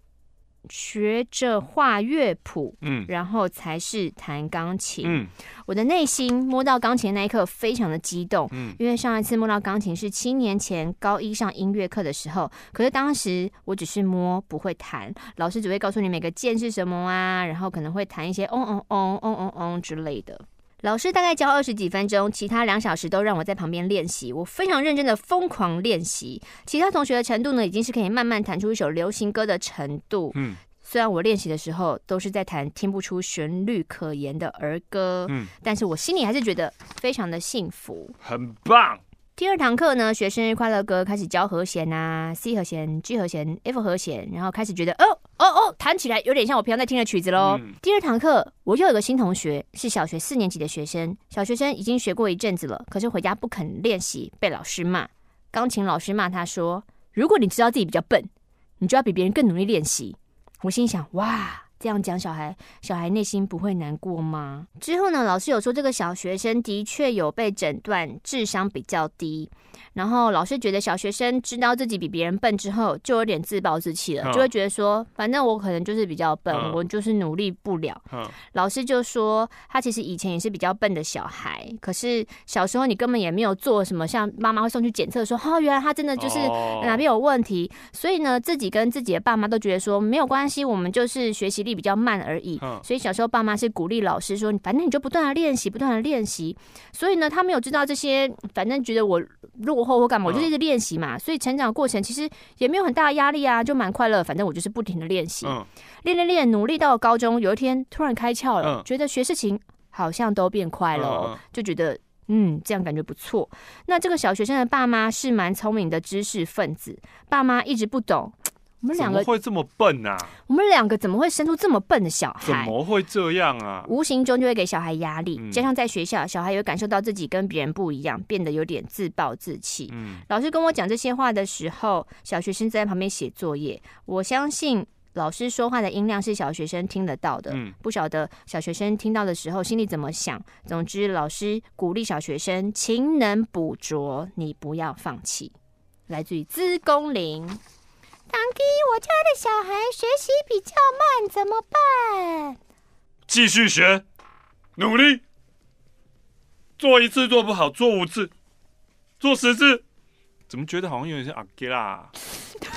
学着画乐谱，嗯，然后才是弹钢琴。嗯，我的内心摸到钢琴那一刻非常的激动，嗯，因为上一次摸到钢琴是七年前高一上音乐课的时候，可是当时我只是摸不会弹，老师只会告诉你每个键是什么啊，然后可能会弹一些嗡嗡嗡嗡嗡嗡之类的。老师大概教二十几分钟，其他两小时都让我在旁边练习，我非常认真的疯狂练习。其他同学的程度呢，已经是可以慢慢弹出一首流行歌的程度。嗯。虽然我练习的时候都是在弹听不出旋律可言的儿歌，嗯，但是我心里还是觉得非常的幸福，很棒。第二堂课呢，学生日快乐歌开始教和弦啊，C 和弦、G 和弦、F 和弦，然后开始觉得哦哦哦，弹起来有点像我平常在听的曲子喽。嗯、第二堂课，我又有个新同学，是小学四年级的学生，小学生已经学过一阵子了，可是回家不肯练习，被老师骂。钢琴老师骂他说：“如果你知道自己比较笨，你就要比别人更努力练习。”我心想，哇，这样讲小孩，小孩内心不会难过吗？之后呢，老师有说这个小学生的确有被诊断智商比较低。然后老师觉得小学生知道自己比别人笨之后，就有点自暴自弃了，就会觉得说，反正我可能就是比较笨，我就是努力不了。老师就说，他其实以前也是比较笨的小孩，可是小时候你根本也没有做什么，像妈妈会送去检测，说，哦，原来他真的就是哪边有问题，所以呢，自己跟自己的爸妈都觉得说没有关系，我们就是学习力比较慢而已。所以小时候爸妈是鼓励老师说，反正你就不断的练习，不断的练习。所以呢，他没有知道这些，反正觉得我。落后或干嘛，我就一直练习嘛，所以成长过程其实也没有很大的压力啊，就蛮快乐。反正我就是不停的练习，练练练，努力到了高中，有一天突然开窍了，觉得学事情好像都变快了，就觉得嗯，这样感觉不错。那这个小学生的爸妈是蛮聪明的知识分子，爸妈一直不懂。我们两个会这么笨啊？我们两个怎么会生出这么笨的小孩？怎么会这样啊？无形中就会给小孩压力，加上在学校，小孩有感受到自己跟别人不一样，变得有点自暴自弃。嗯，老师跟我讲这些话的时候，小学生在旁边写作业。我相信老师说话的音量是小学生听得到的。嗯，不晓得小学生听到的时候心里怎么想。总之，老师鼓励小学生勤能补拙，你不要放弃。来自于资工林。当给我家的小孩学习比较慢，怎么办？继续学，努力，做一次做不好，做五次，做十次。怎么觉得好像有点像阿给啦？对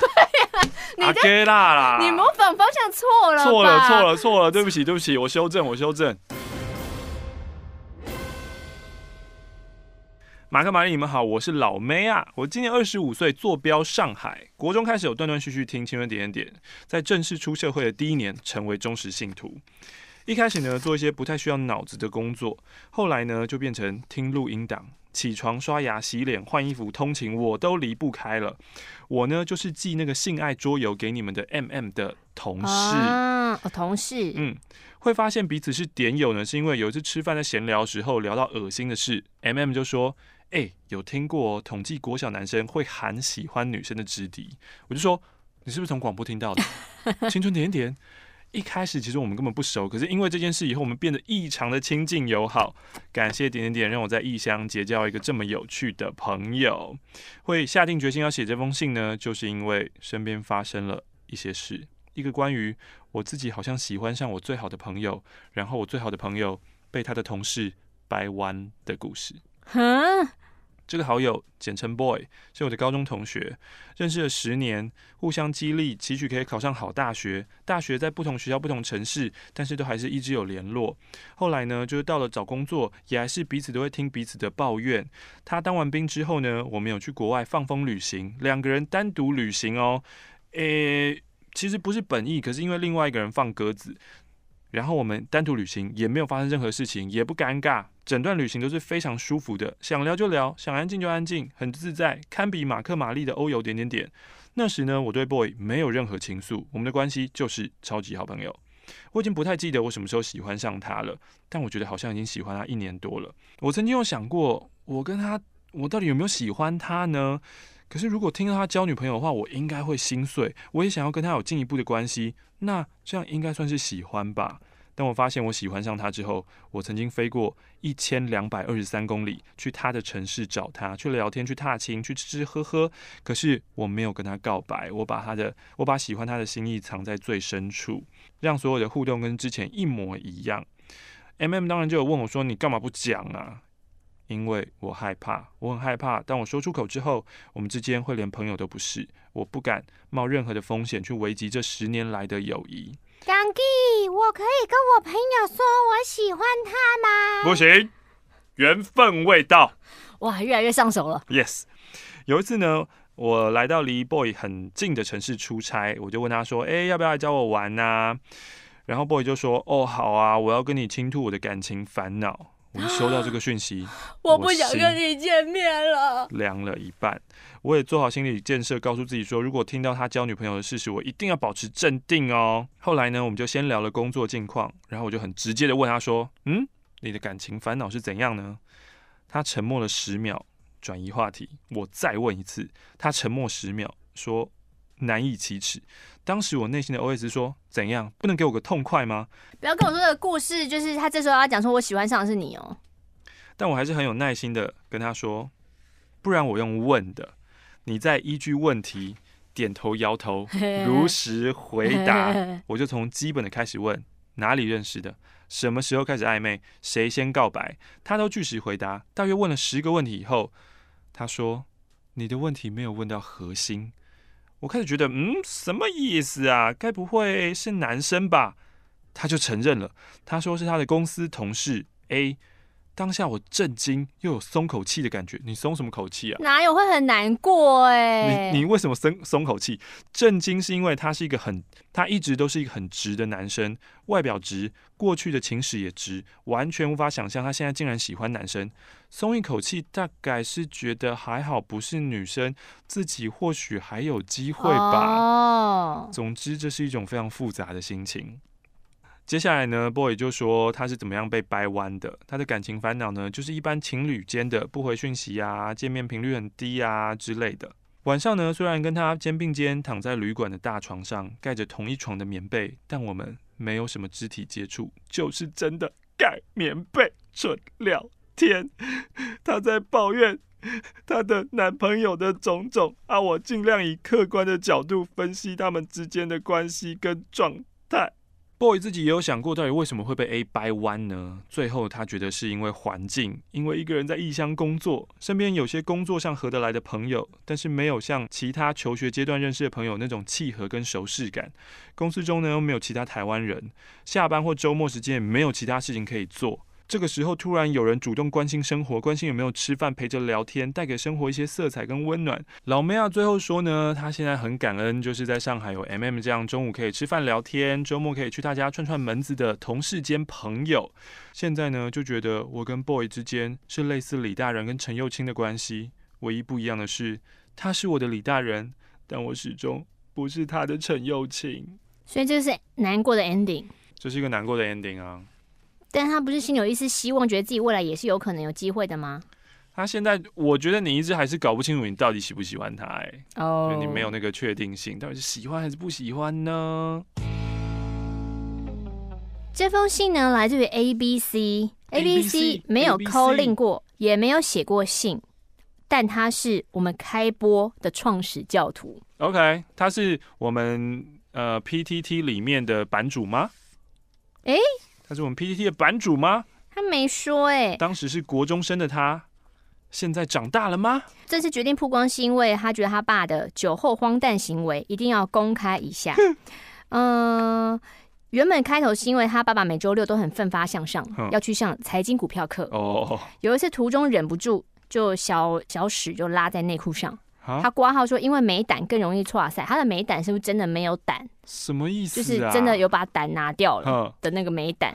呀，阿给啦啦！你模仿方向错了，错了，错了，错了，对不起，对不起，我修正，我修正。马克、玛丽，你们好，我是老妹啊，我今年二十五岁，坐标上海，国中开始有断断续续听青春点点点，在正式出社会的第一年，成为忠实信徒。一开始呢，做一些不太需要脑子的工作，后来呢，就变成听录音档，起床、刷牙、洗脸、换衣服、通勤，我都离不开了。我呢，就是寄那个性爱桌游给你们的 MM 的同事啊，哦，同事，嗯。会发现彼此是点友呢，是因为有一次吃饭在闲聊的时候聊到恶心的事，MM 就说：“哎、有听过统计国小男生会喊喜欢女生的直笛？”我就说：“你是不是从广播听到的？”青春点点，一开始其实我们根本不熟，可是因为这件事以后，我们变得异常的亲近友好。感谢点点点让我在异乡结交一个这么有趣的朋友。会下定决心要写这封信呢，就是因为身边发生了一些事。一个关于我自己好像喜欢上我最好的朋友，然后我最好的朋友被他的同事掰弯的故事。哈，这个好友简称 Boy，是我的高中同学，认识了十年，互相激励，期许可以考上好大学。大学在不同学校、不同城市，但是都还是一直有联络。后来呢，就是到了找工作，也还是彼此都会听彼此的抱怨。他当完兵之后呢，我们有去国外放风旅行，两个人单独旅行哦。诶，其实不是本意，可是因为另外一个人放鸽子，然后我们单独旅行也没有发生任何事情，也不尴尬，整段旅行都是非常舒服的，想聊就聊，想安静就安静，很自在，堪比马克玛丽的欧游点点点。那时呢，我对 boy 没有任何情愫，我们的关系就是超级好朋友。我已经不太记得我什么时候喜欢上他了，但我觉得好像已经喜欢他一年多了。我曾经有想过，我跟他，我到底有没有喜欢他呢？可是如果听到他交女朋友的话，我应该会心碎。我也想要跟他有进一步的关系，那这样应该算是喜欢吧。当我发现我喜欢上他之后，我曾经飞过一千两百二十三公里去他的城市找他，去聊天，去踏青，去吃吃喝喝。可是我没有跟他告白，我把他的，我把喜欢他的心意藏在最深处，让所有的互动跟之前一模一样。MM 当然就有问我说：“你干嘛不讲啊？”因为我害怕，我很害怕。当我说出口之后，我们之间会连朋友都不是。我不敢冒任何的风险去危及这十年来的友谊。我可以跟我朋友说我喜欢他吗？不行，缘分未到。哇，越来越上手了。Yes，有一次呢，我来到离 boy 很近的城市出差，我就问他说：“哎，要不要来找我玩啊？”然后 boy 就说：“哦，好啊，我要跟你倾吐我的感情烦恼。”我们收到这个讯息，我不想跟你见面了，凉了一半。我也做好心理建设，告诉自己说，如果听到他交女朋友的事实，我一定要保持镇定哦。后来呢，我们就先聊了工作近况，然后我就很直接的问他说：“嗯，你的感情烦恼是怎样呢？”他沉默了十秒，转移话题。我再问一次，他沉默十秒，说：“难以启齿。”当时我内心的 OS 说：“怎样？不能给我个痛快吗？”不要跟我说的故事，就是他这时候要讲说：“我喜欢上的是你哦。”但我还是很有耐心的跟他说：“不然我用问的，你再依据问题点头摇头，如实回答。我就从基本的开始问：哪里认识的？什么时候开始暧昧？谁先告白？他都据实回答。大约问了十个问题以后，他说：‘你的问题没有问到核心。’我开始觉得，嗯，什么意思啊？该不会是男生吧？他就承认了，他说是他的公司同事 A。当下我震惊，又有松口气的感觉。你松什么口气啊？哪有会很难过哎？你你为什么松松口气？震惊是因为他是一个很，他一直都是一个很直的男生，外表直，过去的情史也直，完全无法想象他现在竟然喜欢男生。松一口气，大概是觉得还好不是女生，自己或许还有机会吧。哦。总之，这是一种非常复杂的心情。接下来呢，boy 就说他是怎么样被掰弯的。他的感情烦恼呢，就是一般情侣间的不回讯息啊，见面频率很低啊之类的。晚上呢，虽然跟他肩并肩躺在旅馆的大床上，盖着同一床的棉被，但我们没有什么肢体接触，就是真的盖棉被纯聊天。他在抱怨他的男朋友的种种，啊，我尽量以客观的角度分析他们之间的关系跟状态。Boy 自己也有想过，到底为什么会被 A 掰弯呢？最后他觉得是因为环境，因为一个人在异乡工作，身边有些工作上合得来的朋友，但是没有像其他求学阶段认识的朋友那种契合跟熟识感。公司中呢又没有其他台湾人，下班或周末时间也没有其他事情可以做。这个时候突然有人主动关心生活，关心有没有吃饭，陪着聊天，带给生活一些色彩跟温暖。老梅啊，最后说呢，他现在很感恩，就是在上海有 MM 这样中午可以吃饭聊天，周末可以去他家串串门子的同事兼朋友。现在呢，就觉得我跟 boy 之间是类似李大人跟陈幼卿的关系，唯一不一样的是，他是我的李大人，但我始终不是他的陈幼卿。所以这是难过的 ending，这是一个难过的 ending 啊。但他不是心里有一丝希望，觉得自己未来也是有可能有机会的吗？他现在，我觉得你一直还是搞不清楚你到底喜不喜欢他，哎，哦，你没有那个确定性，到底是喜欢还是不喜欢呢？这封信呢，来自于 A B C，A B C 没有 calling 过，也没有写过信，但他是我们开播的创始教徒。OK，他是我们呃 PTT 里面的版主吗？哎。他是我们 PTT 的版主吗？他没说哎、欸。当时是国中生的他，现在长大了吗？这次决定曝光是因为他觉得他爸的酒后荒诞行为一定要公开一下。嗯、呃，原本开头是因为他爸爸每周六都很奋发向上，要去上财经股票课。哦。有一次途中忍不住，就小小屎就拉在内裤上。他挂号说，因为没胆更容易错塞。他的没胆是不是真的没有胆？什么意思？就是真的有把胆拿掉了的那个没胆。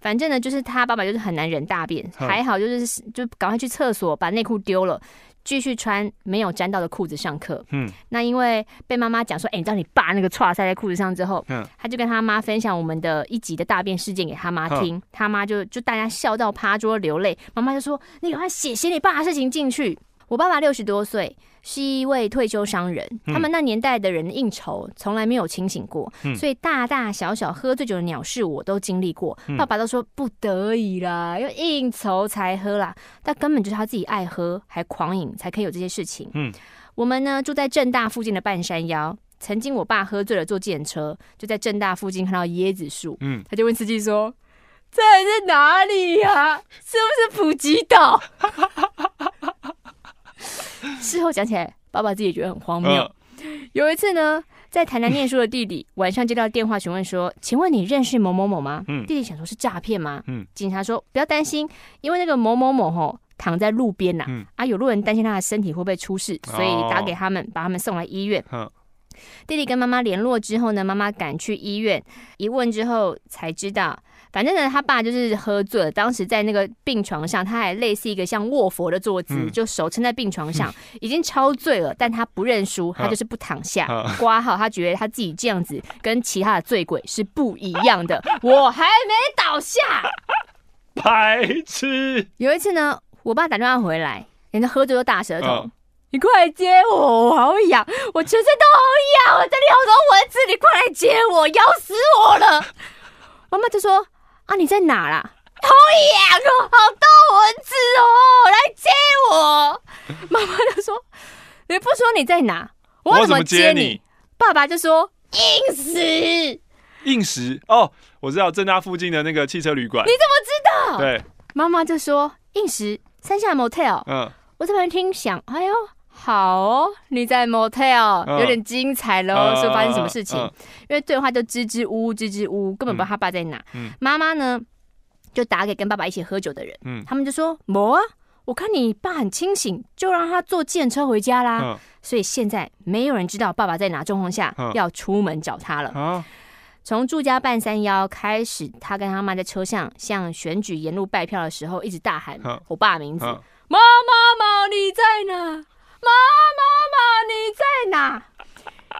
反正呢，就是他爸爸就是很难忍大便，还好就是就赶快去厕所把内裤丢了，继续穿没有沾到的裤子上课。嗯，那因为被妈妈讲说，哎，你知道你爸那个错塞在裤子上之后，嗯，他就跟他妈分享我们的一集的大便事件给他妈听，他妈就就大家笑到趴桌流泪，妈妈就说，你赶快写写你爸的事情进去。我爸爸六十多岁，是一位退休商人。嗯、他们那年代的人应酬从来没有清醒过，嗯、所以大大小小喝醉酒的鸟事我都经历过。嗯、爸爸都说不得已啦，要应酬才喝啦，但根本就是他自己爱喝，还狂饮才可以有这些事情。嗯、我们呢住在正大附近的半山腰，曾经我爸喝醉了坐电车，就在正大附近看到椰子树，嗯、他就问司机说：“这里是哪里呀、啊？是不是普吉岛？” 事后讲起来，爸爸自己也觉得很荒谬。呃、有一次呢，在台南念书的弟弟晚上接到电话询问说：“请问你认识某某某吗？”嗯、弟弟想说是诈骗吗？嗯、警察说不要担心，因为那个某某某吼躺在路边呐，嗯、啊，有路人担心他的身体会不会出事，所以打给他们，哦、把他们送来医院。哦、弟弟跟妈妈联络之后呢，妈妈赶去医院，一问之后才知道。反正呢，他爸就是喝醉了，当时在那个病床上，他还类似一个像卧佛的坐姿，嗯、就手撑在病床上，嗯、已经超醉了，但他不认输，他就是不躺下。挂号，他觉得他自己这样子跟其他的醉鬼是不一样的。我还没倒下，白痴。有一次呢，我爸打电话回来，人家喝醉又大舌头，嗯、你快来接我，我好痒，我全身都好痒，我这里好多蚊子，你快来接我，咬死我了。妈妈就说。啊，你在哪啦？好痒哦，好多蚊子哦，来接我。妈妈就说：“你不说你在哪，我怎么接你？”爸爸就说：“硬石，硬石哦，我知道正大附近的那个汽车旅馆。”你怎么知道？对，妈妈就说：“硬石山下 motel。”嗯，我这边听想，哎呦，好哦，你在 motel，、嗯、有点精彩喽，嗯、是发生什么事情？因为对话就支支吾吾，支支吾吾，根本不知道他爸在哪。妈妈、嗯、呢，就打给跟爸爸一起喝酒的人，嗯、他们就说：“没啊，我看你爸很清醒，就让他坐计程车回家啦。嗯”所以现在没有人知道爸爸在哪状况下要出门找他了。嗯、从住家半山腰开始，他跟他妈在车上向选举沿路拜票的时候，一直大喊我爸的名字：“妈妈妈，你在哪？”妈妈妈，你在哪？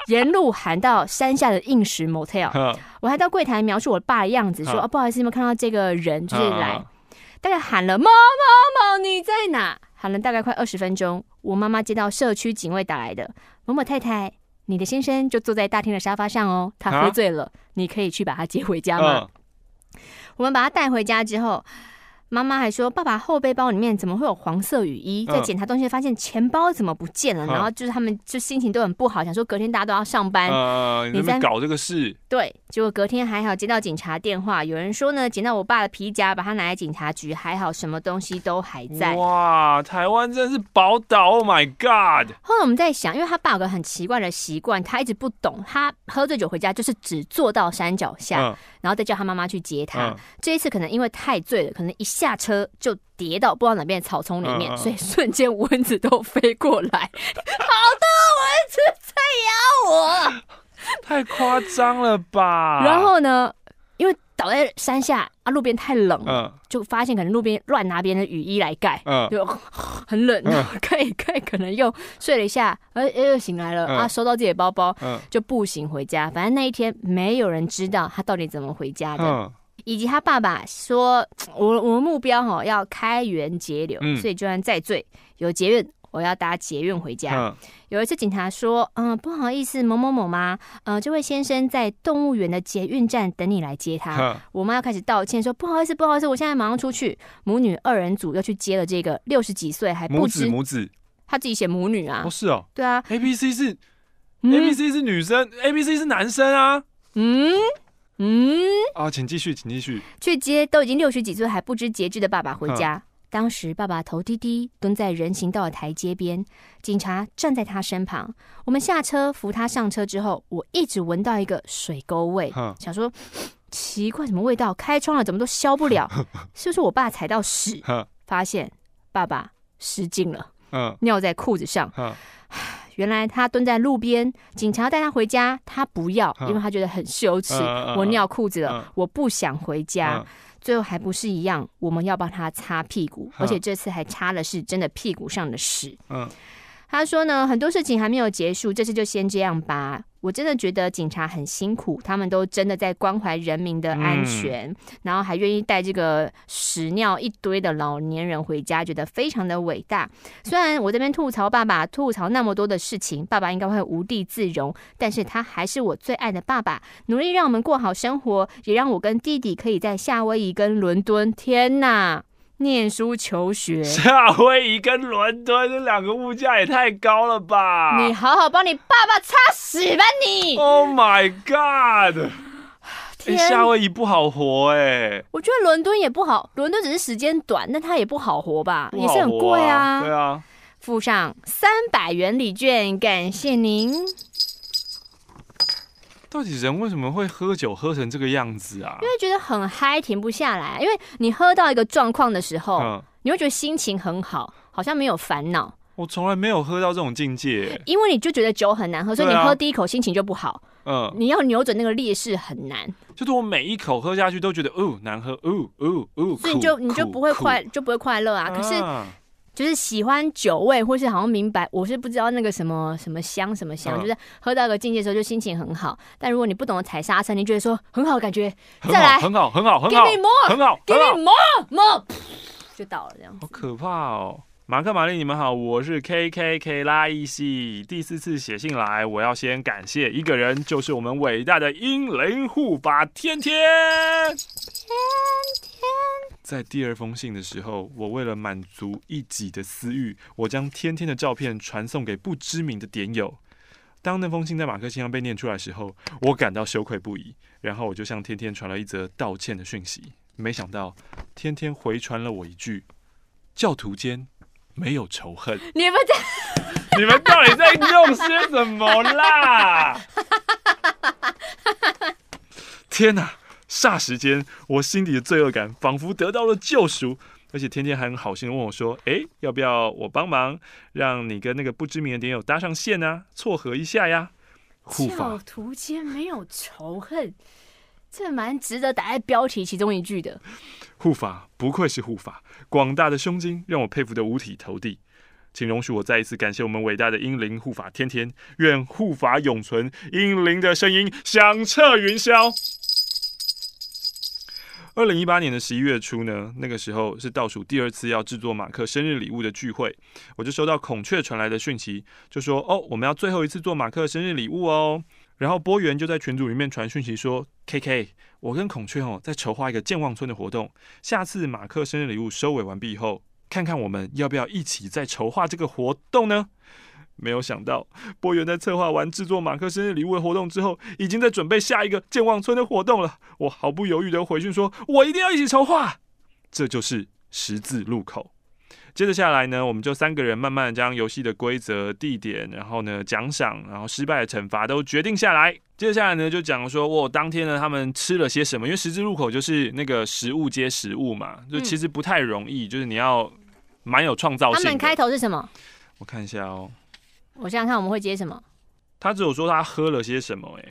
沿路喊到山下的硬石 motel，我还到柜台描述我爸的样子，说：“啊，不好意思，有没有看到这个人？就是来，大概喊了‘妈妈妈，你在哪？’喊了大概快二十分钟。我妈妈接到社区警卫打来的，某某太太，你的先生就坐在大厅的沙发上哦，他喝醉了，你可以去把他接回家吗？我们把他带回家之后。妈妈还说：“爸爸后背包里面怎么会有黄色雨衣？在检查东西发现钱包怎么不见了？然后就是他们就心情都很不好，想说隔天大家都要上班，你在搞这个事。对，结果隔天还好接到警察电话，有人说呢，捡到我爸的皮夹，把他拿来警察局，还好什么东西都还在。哇，台湾真是宝岛！Oh my god！后来我们在想，因为他爸有个很奇怪的习惯，他一直不懂，他喝醉酒回家就是只坐到山脚下，然后再叫他妈妈去接他。这一次可能因为太醉了，可能一下车就跌到不知道哪边的草丛里面，uh, 所以瞬间蚊子都飞过来，好多蚊子在咬我，太夸张了吧？然后呢，因为倒在山下啊，路边太冷了，uh, 就发现可能路边乱拿别人的雨衣来盖，uh, 就很冷，盖一盖可能又睡了一下，呃，又醒来了、uh, 啊，收到自己的包包，uh, 就步行回家。反正那一天没有人知道他到底怎么回家的。Uh, 以及他爸爸说：“ 我我们目标哈要开源节流，嗯、所以就算再醉有捷运，我要搭捷运回家。嗯、有一次警察说：‘嗯，不好意思，某某某妈，呃，这位先生在动物园的捷运站等你来接他。嗯’我妈要开始道歉说：‘不好意思，不好意思，我现在马上出去。’母女二人组又去接了这个六十几岁还不知母子母子，他自己写母女啊？不、哦、是哦，对啊，A B C 是、嗯、A B C 是女生，A B C 是男生啊，嗯。”嗯啊，请继续，请继续。去接都已经六十几岁还不知节制的爸爸回家。嗯、当时爸爸头低低蹲在人行道的台阶边，警察站在他身旁。我们下车扶他上车之后，我一直闻到一个水沟味，嗯、想说奇怪什么味道？开窗了怎么都消不了？是不 是我爸踩到屎？嗯、发现爸爸失禁了，嗯，尿在裤子上。嗯原来他蹲在路边，警察带他回家，他不要，因为他觉得很羞耻。我尿裤子了，我不想回家。最后还不是一样，我们要帮他擦屁股，而且这次还擦的是真的屁股上的屎。他说呢，很多事情还没有结束，这次就先这样吧。我真的觉得警察很辛苦，他们都真的在关怀人民的安全，嗯、然后还愿意带这个屎尿一堆的老年人回家，觉得非常的伟大。虽然我这边吐槽爸爸，吐槽那么多的事情，爸爸应该会无地自容，但是他还是我最爱的爸爸，努力让我们过好生活，也让我跟弟弟可以在夏威夷跟伦敦。天哪！念书求学，夏威夷跟伦敦这两个物价也太高了吧！你好好帮你爸爸擦屎吧你！Oh my god！天，欸、夏威夷不好活哎、欸。我觉得伦敦也不好，伦敦只是时间短，但它也不好活吧？活啊、也是很贵啊。对啊，附上三百元礼券，感谢您。到底人为什么会喝酒喝成这个样子啊？因为觉得很嗨，停不下来。因为你喝到一个状况的时候，嗯、你会觉得心情很好，好像没有烦恼。我从来没有喝到这种境界。因为你就觉得酒很难喝，所以你喝第一口心情就不好。嗯，你要扭转那个劣势很难。就是我每一口喝下去都觉得哦难喝，哦哦哦，所以你就你就不会快就不会快乐啊。可是。就是喜欢酒味，或是好像明白，我是不知道那个什么什么香什么香，嗯、就是喝到一个境界的时候就心情很好。但如果你不懂得踩刹车，你觉得说很好，感觉再来很好很好很好，Give me more，很好，Give me more more，就倒了这样。好可怕哦！马克玛丽，你们好，我是 K K K 拉伊西，第四次写信来，我要先感谢一个人，就是我们伟大的英灵护法天天。天天，在第二封信的时候，我为了满足一己的私欲，我将天天的照片传送给不知名的点友。当那封信在马克信箱被念出来的时候，我感到羞愧不已。然后我就向天天传了一则道歉的讯息。没想到天天回传了我一句：“教徒间没有仇恨。”你们在，你们到底在用些什么啦？天哪！霎时间，我心底的罪恶感仿佛得到了救赎，而且天天还很好心的问我说：“哎，要不要我帮忙，让你跟那个不知名的点友搭上线啊，撮合一下呀？” 教徒间没有仇恨，这蛮值得打在标题其中一句的。护法不愧是护法，广大的胸襟让我佩服得五体投地。请容许我再一次感谢我们伟大的英灵护法天天，愿护法永存，英灵的声音响彻云霄。二零一八年的十一月初呢，那个时候是倒数第二次要制作马克生日礼物的聚会，我就收到孔雀传来的讯息，就说哦，我们要最后一次做马克生日礼物哦。然后波源就在群组里面传讯息说，K K，我跟孔雀哦在筹划一个健忘村的活动，下次马克生日礼物收尾完毕后，看看我们要不要一起再筹划这个活动呢？没有想到，波源在策划完制作马克生日礼物的活动之后，已经在准备下一个健忘村的活动了。我毫不犹豫的回讯说：“我一定要一起筹划。”这就是十字路口。接着下来呢，我们就三个人慢慢将游戏的规则、地点，然后呢奖赏，然后失败的惩罚都决定下来。接着下来呢，就讲说，我当天呢他们吃了些什么？因为十字路口就是那个食物接食物嘛，就其实不太容易，就是你要蛮有创造性。他们开头是什么？我看一下哦。我想想看，我们会接什么？他只有说他喝了些什么。哎，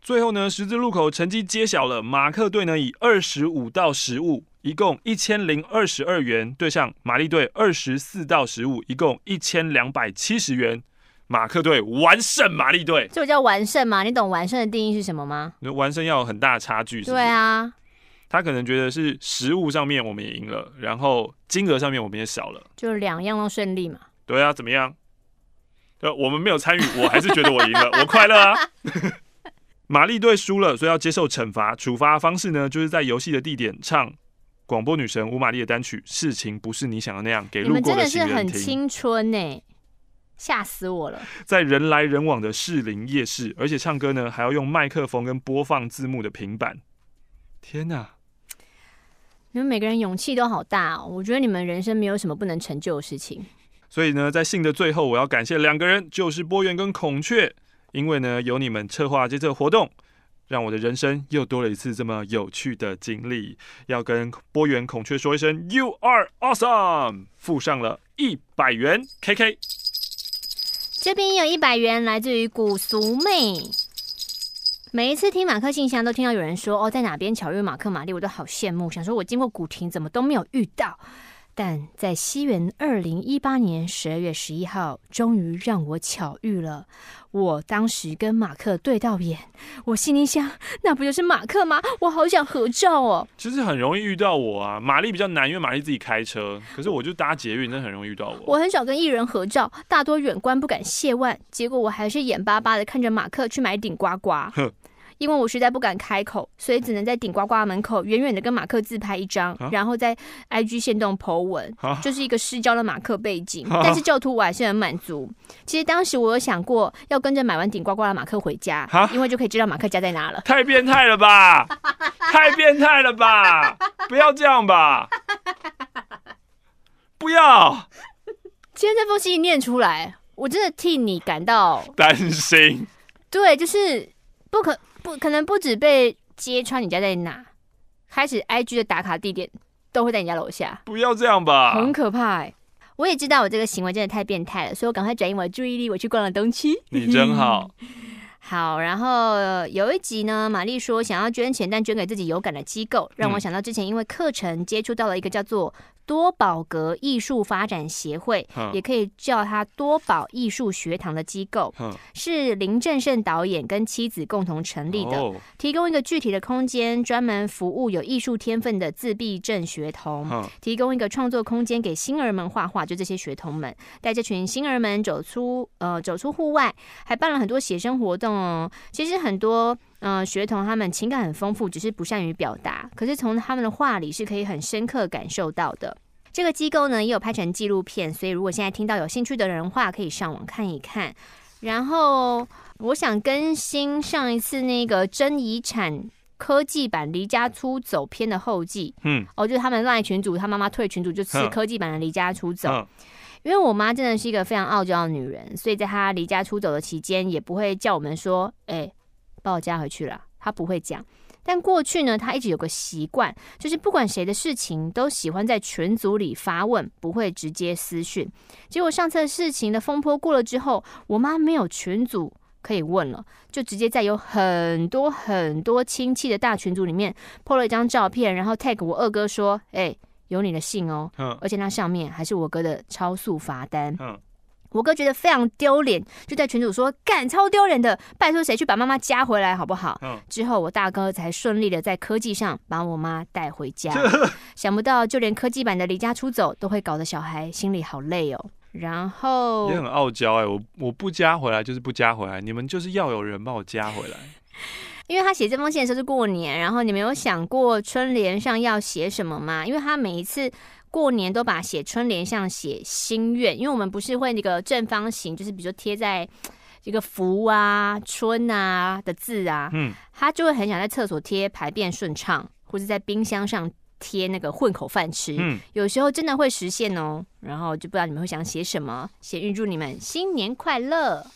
最后呢，十字路口成绩揭晓了，马克队呢以二十五道食物，一共一千零二十二元，对上玛丽队二十四到十五，一共一千两百七十元，马克队完胜玛丽队。这叫完胜吗？你懂完胜的定义是什么吗？完胜要有很大的差距是是？对啊，他可能觉得是食物上面我们也赢了，然后金额上面我们也少了，就两样都顺利嘛。对啊，怎么样？呃，我们没有参与，我还是觉得我赢了，我快乐啊！玛丽队输了，所以要接受惩罚。处罚方式呢，就是在游戏的地点唱广播女神吴玛丽的单曲。事情不是你想的那样，给路过的行人听。你们真的是很青春呢，吓死我了！在人来人往的士林夜市，而且唱歌呢，还要用麦克风跟播放字幕的平板。天哪！你们每个人勇气都好大哦！我觉得你们人生没有什么不能成就的事情。所以呢，在信的最后，我要感谢两个人，就是波源跟孔雀，因为呢，有你们策划这次活动，让我的人生又多了一次这么有趣的经历。要跟波源、孔雀说一声 “You are awesome”，附上了一百元。KK，这边有一百元，来自于古俗妹。每一次听马克信箱，都听到有人说：“哦，在哪边巧遇马克玛丽，我都好羡慕。”想说，我经过古亭，怎么都没有遇到。但在西元二零一八年十二月十一号，终于让我巧遇了。我当时跟马克对到眼，我心里想，那不就是马克吗？我好想合照哦。其实很容易遇到我啊，玛丽比较难，因为玛丽自己开车，可是我就搭捷运，真的很容易遇到我。我很少跟艺人合照，大多远观不敢亵玩，结果我还是眼巴巴的看着马克去买顶呱呱。哼。因为我实在不敢开口，所以只能在顶呱呱门口远远的跟马克自拍一张，啊、然后在 IG 线动 po 文，啊、就是一个失焦的马克背景。啊、但是教徒我还是很满足。其实当时我有想过要跟着买完顶呱呱的马克回家，啊、因为就可以知道马克家在哪了。太变态了吧！太变态了吧！不要这样吧！不要！今天这封信一念出来，我真的替你感到担心。对，就是不可。不可能不止被揭穿你家在哪，开始 IG 的打卡地点都会在你家楼下。不要这样吧，很可怕欸。我也知道我这个行为真的太变态了，所以我赶快转移我的注意力，我去逛了东区。你真好。好，然后有一集呢，玛丽说想要捐钱，但捐给自己有感的机构，让我想到之前因为课程接触到了一个叫做。多宝格艺术发展协会，也可以叫它多宝艺术学堂的机构，是林正盛导演跟妻子共同成立的，提供一个具体的空间，专门服务有艺术天分的自闭症学童，提供一个创作空间给星儿们画画，就这些学童们带这群星儿们走出呃走出户外，还办了很多写生活动哦。其实很多呃学童他们情感很丰富，只是不善于表达，可是从他们的话里是可以很深刻感受到的。这个机构呢也有拍成纪录片，所以如果现在听到有兴趣的人话，可以上网看一看。然后我想更新上一次那个真遗产科技版离家出走篇的后记。嗯，哦，就是他们赖群主，他妈妈退群主，就是科技版的离家出走。嗯、因为我妈真的是一个非常傲娇的女人，所以在她离家出走的期间，也不会叫我们说：“哎，把我加回去了。”她不会讲。但过去呢，她一直有个习惯，就是不管谁的事情，都喜欢在群组里发问，不会直接私讯。结果上次事情的风波过了之后，我妈没有群组可以问了，就直接在有很多很多亲戚的大群组里面 po 了一张照片，然后 tag 我二哥说：“哎，有你的信哦。”而且那上面还是我哥的超速罚单。我哥觉得非常丢脸，就在群主说：“干，超丢脸的，拜托谁去把妈妈加回来好不好？”嗯、之后我大哥才顺利的在科技上把我妈带回家。想不到就连科技版的离家出走都会搞得小孩心里好累哦。然后也很傲娇哎、欸，我我不加回来就是不加回来，你们就是要有人帮我加回来。因为他写这封信的时候是过年，然后你们有想过春联上要写什么吗？因为他每一次。过年都把写春联像写心愿，因为我们不是会那个正方形，就是比如说贴在一个福啊、春啊的字啊，嗯，他就会很想在厕所贴排便顺畅，或者在冰箱上贴那个混口饭吃，嗯，有时候真的会实现哦。然后就不知道你们会想写什么，先预祝你们新年快乐。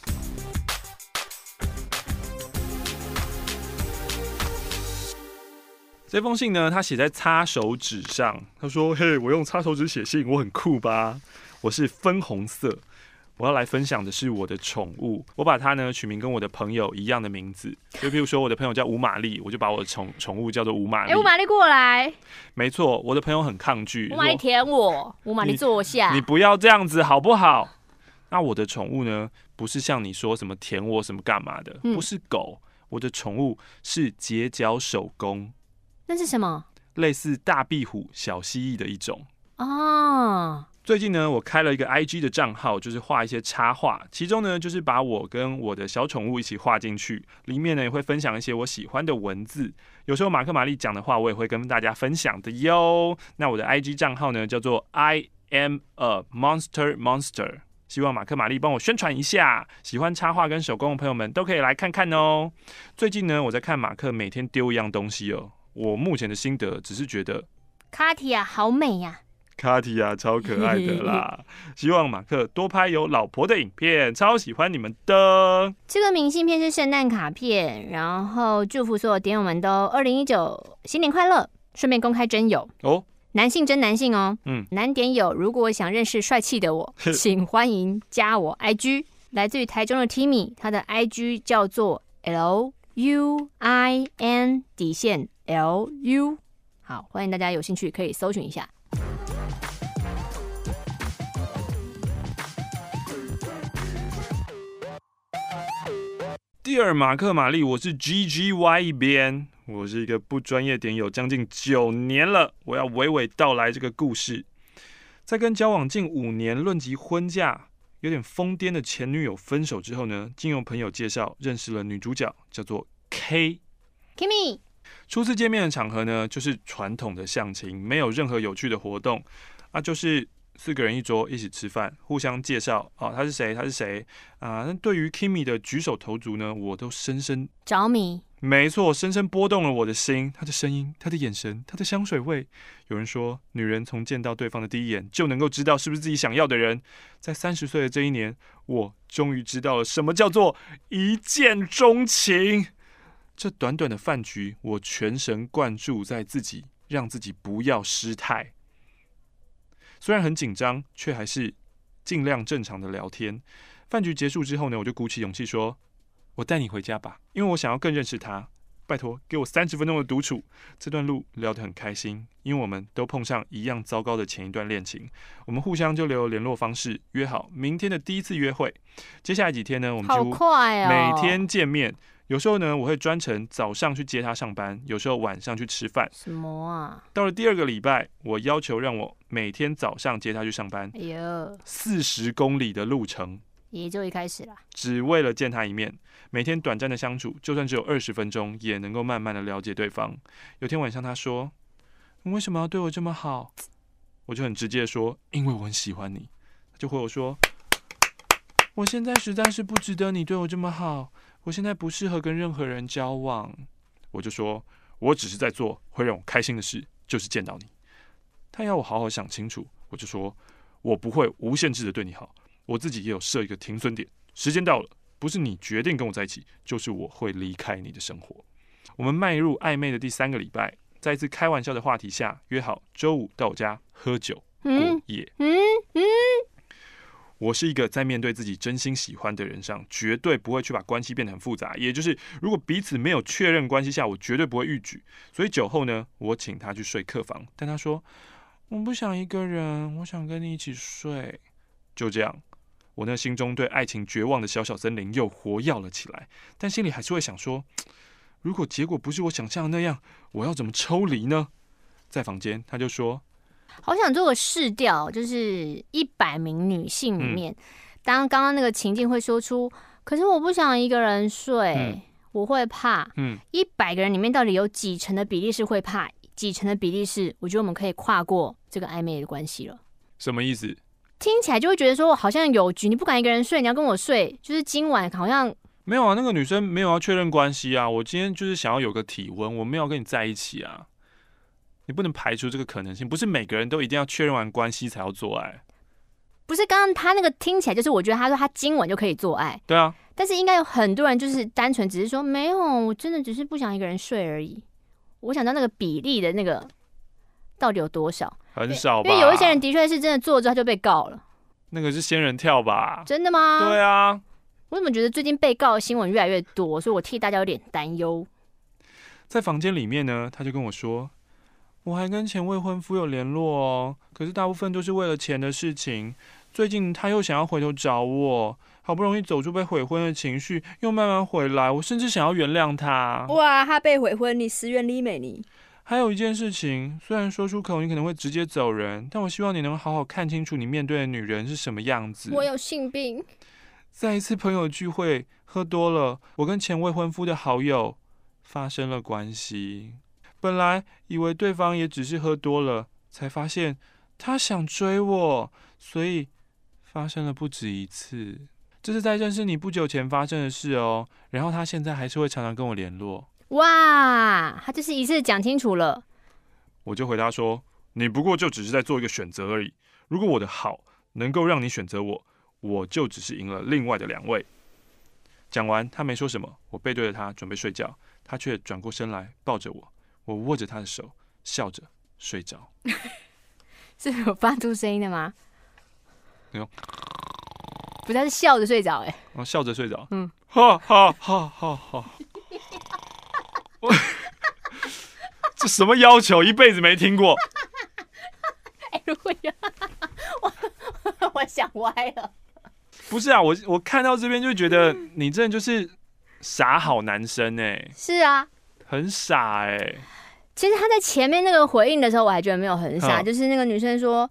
这封信呢，他写在擦手纸上。他说：“嘿，我用擦手纸写信，我很酷吧？我是分红色。我要来分享的是我的宠物。我把它呢取名跟我的朋友一样的名字，就譬如说我的朋友叫吴玛丽，我就把我的宠宠物叫做吴玛丽。哎，吴玛丽过来。没错，我的朋友很抗拒。吴玛丽舔我，吴玛丽坐下。你不要这样子好不好？那我的宠物呢，不是像你说什么舔我什么干嘛的，不是狗。我的宠物是结角守宫。”那是什么？类似大壁虎、小蜥蜴的一种哦。最近呢，我开了一个 IG 的账号，就是画一些插画，其中呢，就是把我跟我的小宠物一起画进去，里面呢也会分享一些我喜欢的文字。有时候马克玛丽讲的话，我也会跟大家分享的哟。那我的 IG 账号呢，叫做 I am a monster monster，希望马克玛丽帮我宣传一下。喜欢插画跟手工的朋友们都可以来看看哦。最近呢，我在看马克每天丢一样东西哦。我目前的心得只是觉得，卡提亚好美呀，卡提亚超可爱的啦。希望马克多拍有老婆的影片，超喜欢你们的。这个明信片是圣诞卡片，然后祝福所有点友们都二零一九新年快乐。顺便公开真友哦，男性真男性哦，嗯，男点友如果想认识帅气的我，请欢迎加我 IG 来自于台中的 Timmy，他的 IG 叫做 L U I N 底线 L U。好，欢迎大家有兴趣可以搜寻一下。第二马克玛丽，我是 G G Y 一边，我是一个不专业点有，将近九年了。我要娓娓道来这个故事。在跟交往近五年、论及婚嫁、有点疯癫的前女友分手之后呢，经由朋友介绍认识了女主角，叫做 K。Kimmy。初次见面的场合呢，就是传统的相亲，没有任何有趣的活动，啊，就是。四个人一桌一起吃饭，互相介绍啊，他是谁？他是谁啊？那对于 Kimmy 的举手投足呢，我都深深着迷。没错，深深拨动了我的心。他的声音，他的眼神，他的香水味。有人说，女人从见到对方的第一眼就能够知道是不是自己想要的人。在三十岁的这一年，我终于知道了什么叫做一见钟情。这短短的饭局，我全神贯注在自己，让自己不要失态。虽然很紧张，却还是尽量正常的聊天。饭局结束之后呢，我就鼓起勇气说：“我带你回家吧，因为我想要更认识他。拜托，给我三十分钟的独处。”这段路聊得很开心，因为我们都碰上一样糟糕的前一段恋情。我们互相就留联络方式，约好明天的第一次约会。接下来几天呢，我们几乎每天见面。有时候呢，我会专程早上去接他上班，有时候晚上去吃饭。什么啊？到了第二个礼拜，我要求让我每天早上接他去上班。哎呦，四十公里的路程，也就一开始了。只为了见他一面，每天短暂的相处，就算只有二十分钟，也能够慢慢的了解对方。有天晚上，他说：“你为什么要对我这么好？”我就很直接的说：“因为我很喜欢你。”他就回我说：“我现在实在是不值得你对我这么好。”我现在不适合跟任何人交往，我就说，我只是在做会让我开心的事，就是见到你。他要我好好想清楚，我就说，我不会无限制的对你好，我自己也有设一个停损点，时间到了，不是你决定跟我在一起，就是我会离开你的生活。我们迈入暧昧的第三个礼拜，在一次开玩笑的话题下，约好周五到我家喝酒过夜。嗯嗯。嗯我是一个在面对自己真心喜欢的人上，绝对不会去把关系变得很复杂。也就是，如果彼此没有确认关系下，我绝对不会逾矩。所以酒后呢，我请他去睡客房，但他说我不想一个人，我想跟你一起睡。就这样，我那心中对爱情绝望的小小森林又活跃了起来，但心里还是会想说，如果结果不是我想象的那样，我要怎么抽离呢？在房间，他就说。好想做个试调，就是一百名女性里面，嗯、当刚刚那个情境会说出，可是我不想一个人睡，嗯、我会怕。嗯，一百个人里面到底有几成的比例是会怕，几成的比例是我觉得我们可以跨过这个暧昧的关系了？什么意思？听起来就会觉得说我好像有局，你不敢一个人睡，你要跟我睡，就是今晚好像没有啊。那个女生没有要确认关系啊，我今天就是想要有个体温，我没有跟你在一起啊。你不能排除这个可能性，不是每个人都一定要确认完关系才要做爱。不是，刚刚他那个听起来就是，我觉得他说他今晚就可以做爱。对啊，但是应该有很多人就是单纯只是说没有，我真的只是不想一个人睡而已。我想知道那个比例的那个到底有多少？很少吧？因为有一些人的确是真的做之后就被告了。那个是仙人跳吧？真的吗？对啊。我怎么觉得最近被告的新闻越来越多，所以我替大家有点担忧。在房间里面呢，他就跟我说。我还跟前未婚夫有联络哦，可是大部分都是为了钱的事情。最近他又想要回头找我，好不容易走出被悔婚的情绪，又慢慢回来。我甚至想要原谅他。哇，他被悔婚，你十元里美你。还有一件事情，虽然说出口你可能会直接走人，但我希望你能好好看清楚你面对的女人是什么样子。我有性病。在一次朋友聚会喝多了，我跟前未婚夫的好友发生了关系。本来以为对方也只是喝多了，才发现他想追我，所以发生了不止一次。这是在认识你不久前发生的事哦。然后他现在还是会常常跟我联络。哇，他就是一次讲清楚了。我就回答说：“你不过就只是在做一个选择而已。如果我的好能够让你选择我，我就只是赢了另外的两位。”讲完，他没说什么。我背对着他准备睡觉，他却转过身来抱着我。我握着他的手，笑着睡着。是有发出声音的吗？没有。不是，他是笑着睡着，哎，哦，笑着睡着，嗯，哈哈哈哈哈，我这什么要求？一辈子没听过。哎，如果呀，我我想歪了。不是啊，我我看到这边就觉得你真的就是傻好男生哎。是啊，很傻哎。其实他在前面那个回应的时候，我还觉得没有很傻，就是那个女生说。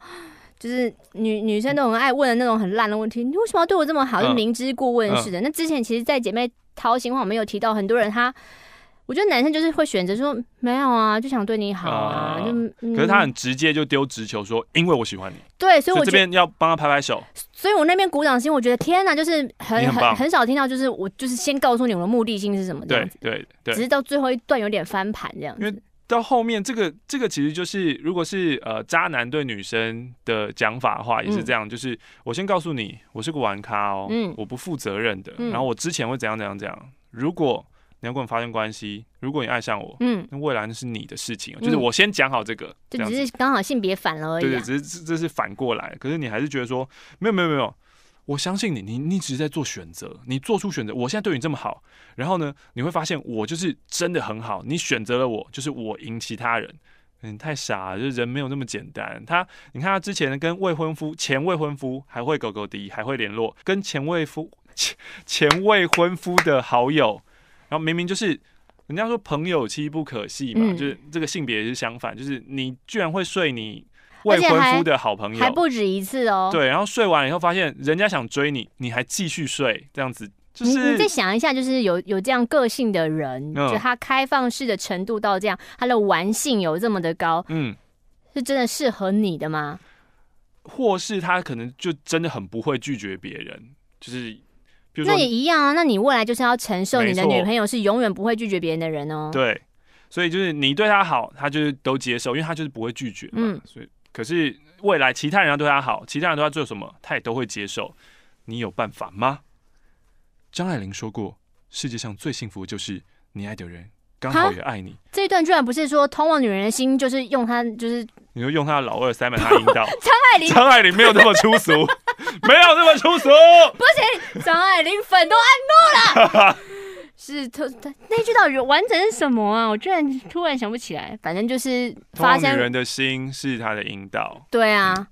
就是女女生都很爱问的那种很烂的问题，你为什么要对我这么好？就明知故问似的。那之前其实，在姐妹掏心话，我们有提到很多人，他我觉得男生就是会选择说没有啊，就想对你好啊，就、嗯、可是他很直接就丢直球说，因为我喜欢你。对，所以我这边要帮他拍拍手。所以我那边鼓掌心，我觉得天哪，就是很很很，很少听到，就是我就是先告诉你我的目的性是什么这样子，对对对，只是到最后一段有点翻盘这样子。到后面，这个这个其实就是，如果是呃渣男对女生的讲法的话，也是这样，嗯、就是我先告诉你，我是个玩咖哦，嗯、我不负责任的，嗯、然后我之前会怎样怎样怎样。如果你要跟我发生关系，如果你爱上我，嗯，那未来那是你的事情，就是我先讲好这个，嗯、这只是刚好性别反了而已、啊，对对，只是这是反过来，可是你还是觉得说，没有没有没有。我相信你，你你只是在做选择，你做出选择。我现在对你这么好，然后呢，你会发现我就是真的很好。你选择了我，就是我赢其他人。嗯太傻了，就是人没有那么简单。他，你看他之前跟未婚夫、前未婚夫还会狗狗滴，还会联络，跟前未夫、前前未婚夫的好友，然后明明就是人家说朋友妻不可戏嘛，嗯、就是这个性别也是相反，就是你居然会睡你。未婚夫的好朋友还不止一次哦。对，然后睡完以后发现人家想追你，你还继续睡，这样子就是你。你再想一下，就是有有这样个性的人，嗯、就他开放式的程度到这样，他的玩性有这么的高，嗯，是真的适合你的吗？或是他可能就真的很不会拒绝别人，就是比如说那也一样啊。那你未来就是要承受你的女朋友是永远不会拒绝别人的人哦。对，所以就是你对他好，他就是都接受，因为他就是不会拒绝嘛，嗯，所以。可是未来其他人要对他好，其他人都要做什么，他也都会接受。你有办法吗？张爱玲说过：“世界上最幸福就是你爱的人刚好也爱你。”这一段居然不是说通往女人的心，就是用他，就是你说用他的老二塞满他阴道。张爱玲，张爱玲没有那么粗俗，没有那么粗俗。不行，张爱玲粉都按怒了。是他他那句到底完整是什么啊？我居然突然想不起来。反正就是发现女人的心是他的阴道。对啊、嗯。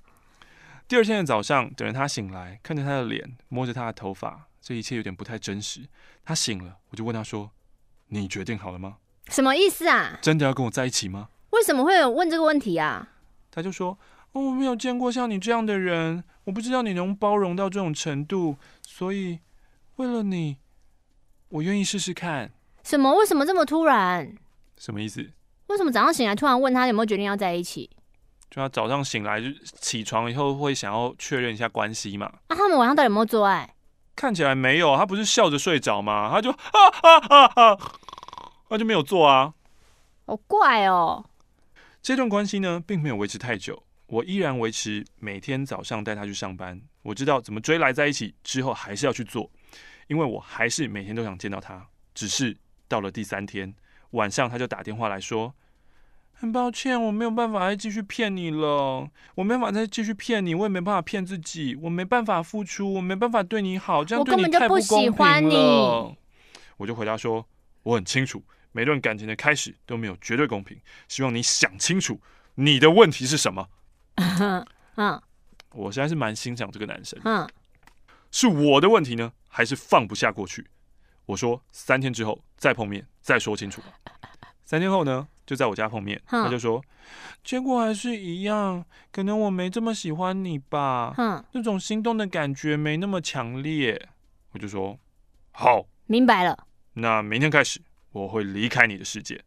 第二天的早上，等着他醒来，看着他的脸，摸着他的头发，这一切有点不太真实。他醒了，我就问他说：“你决定好了吗？”什么意思啊？真的要跟我在一起吗？为什么会有问这个问题啊？他就说：“哦，我没有见过像你这样的人，我不知道你能包容到这种程度，所以为了你。”我愿意试试看。什么？为什么这么突然？什么意思？为什么早上醒来突然问他有没有决定要在一起？就他早上醒来就起床以后会想要确认一下关系嘛？啊，他们晚上到底有没有做爱？看起来没有，他不是笑着睡着吗？他就啊啊啊啊，他就没有做啊。好怪哦。这段关系呢，并没有维持太久。我依然维持每天早上带他去上班。我知道怎么追来在一起之后，还是要去做。因为我还是每天都想见到他，只是到了第三天晚上，他就打电话来说：“很抱歉，我没有办法再继续骗你了，我没办法再继续骗你，我也没办法骗自己，我没办法付出，我没办法对你好，这样对你太不公平了。”我根本就不喜欢你。我就回答说：“我很清楚，每段感情的开始都没有绝对公平，希望你想清楚你的问题是什么。”嗯，我实在是蛮欣赏这个男生。嗯，是我的问题呢？还是放不下过去。我说三天之后再碰面再说清楚。三天后呢，就在我家碰面，他就说结果还是一样，可能我没这么喜欢你吧，那种心动的感觉没那么强烈。我就说好，明白了。那明天开始我会离开你的世界。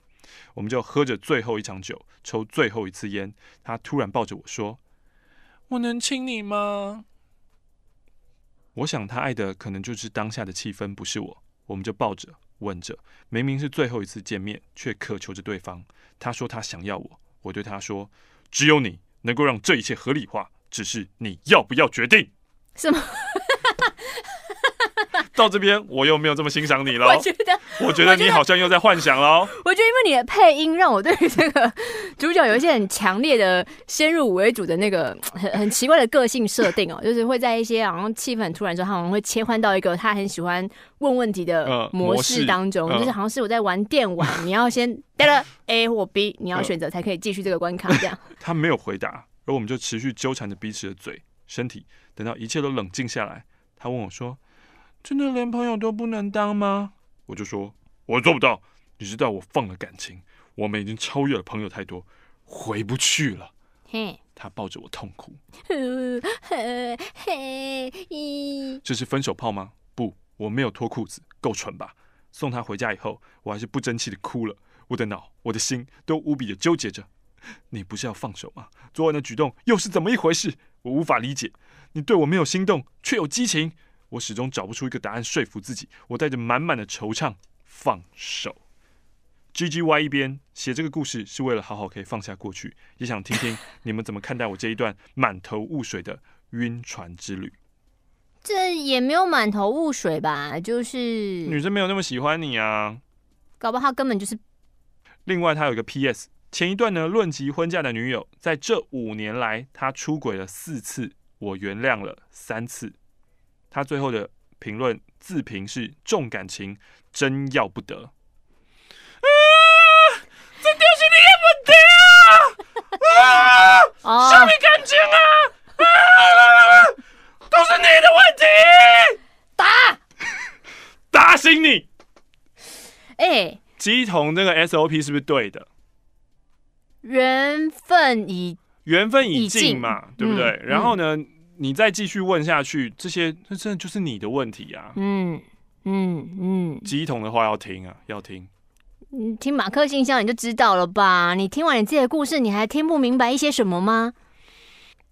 我们就喝着最后一场酒，抽最后一次烟。他突然抱着我说：“我能亲你吗？”我想他爱的可能就是当下的气氛，不是我。我们就抱着、吻着，明明是最后一次见面，却渴求着对方。他说他想要我，我对他说：“只有你能够让这一切合理化，只是你要不要决定？”什么？到这边我又没有这么欣赏你了。我觉得，我觉得你好像又在幻想了。我觉得因为你的配音让我对于这个主角有一些很强烈的先入为主的那个很很奇怪的个性设定哦，就是会在一些好像气氛很突然之后，他好像会切换到一个他很喜欢问问题的模式当中，呃、就是好像是我在玩电玩，呃、你要先 得了 A 或 B，你要选择才可以继续这个关卡这样。他没有回答，而我们就持续纠缠着彼此的嘴、身体，等到一切都冷静下来，他问我说。真的连朋友都不能当吗？我就说，我做不到。你知道我放了感情，我们已经超越了朋友太多，回不去了。嘿，他抱着我痛哭。这是分手炮吗？不，我没有脱裤子，够蠢吧？送他回家以后，我还是不争气的哭了。我的脑，我的心都无比的纠结着。你不是要放手吗？昨晚的举动又是怎么一回事？我无法理解。你对我没有心动，却有激情。我始终找不出一个答案说服自己，我带着满满的惆怅放手。G G Y 一边写这个故事是为了好好可以放下过去，也想听听你们怎么看待我这一段满头雾水的晕船之旅。这也没有满头雾水吧？就是女生没有那么喜欢你啊，搞不好他根本就是。另外，他有一个 P S，前一段呢论及婚嫁的女友，在这五年来他出轨了四次，我原谅了三次。他最后的评论自评是重感情，真要不得。啊，这就是你也不得啊！啊，什么感情啊？啊，都是你的问题。打，打醒你。哎、欸，乩童这个 SOP 是不是对的？缘分已缘分已尽嘛，对不对？嗯、然后呢？嗯你再继续问下去，这些那真的就是你的问题啊！嗯嗯嗯，乩童的话要听啊，要听。你听马克信箱你就知道了吧？你听完你自己的故事，你还听不明白一些什么吗？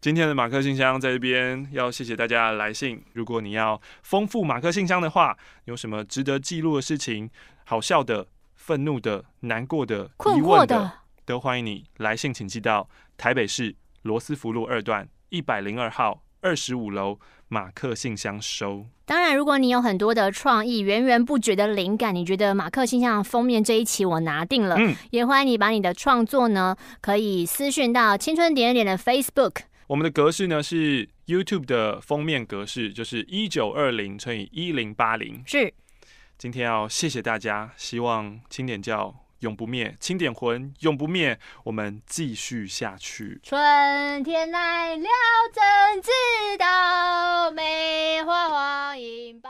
今天的马克信箱在这边要谢谢大家的来信。如果你要丰富马克信箱的话，有什么值得记录的事情、好笑的、愤怒的、难过的、疑惑的，都欢迎你来信，请寄到台北市罗斯福路二段一百零二号。二十五楼马克信箱收。当然，如果你有很多的创意、源源不绝的灵感，你觉得马克信箱封面这一期我拿定了，嗯，也欢迎你把你的创作呢，可以私讯到青春点点的 Facebook。我们的格式呢是 YouTube 的封面格式，就是一九二零乘以一零八零。是。今天要谢谢大家，希望青点教永不灭，清点魂永不灭。我们继续下去，春天来了，怎知道梅花黄迎宝。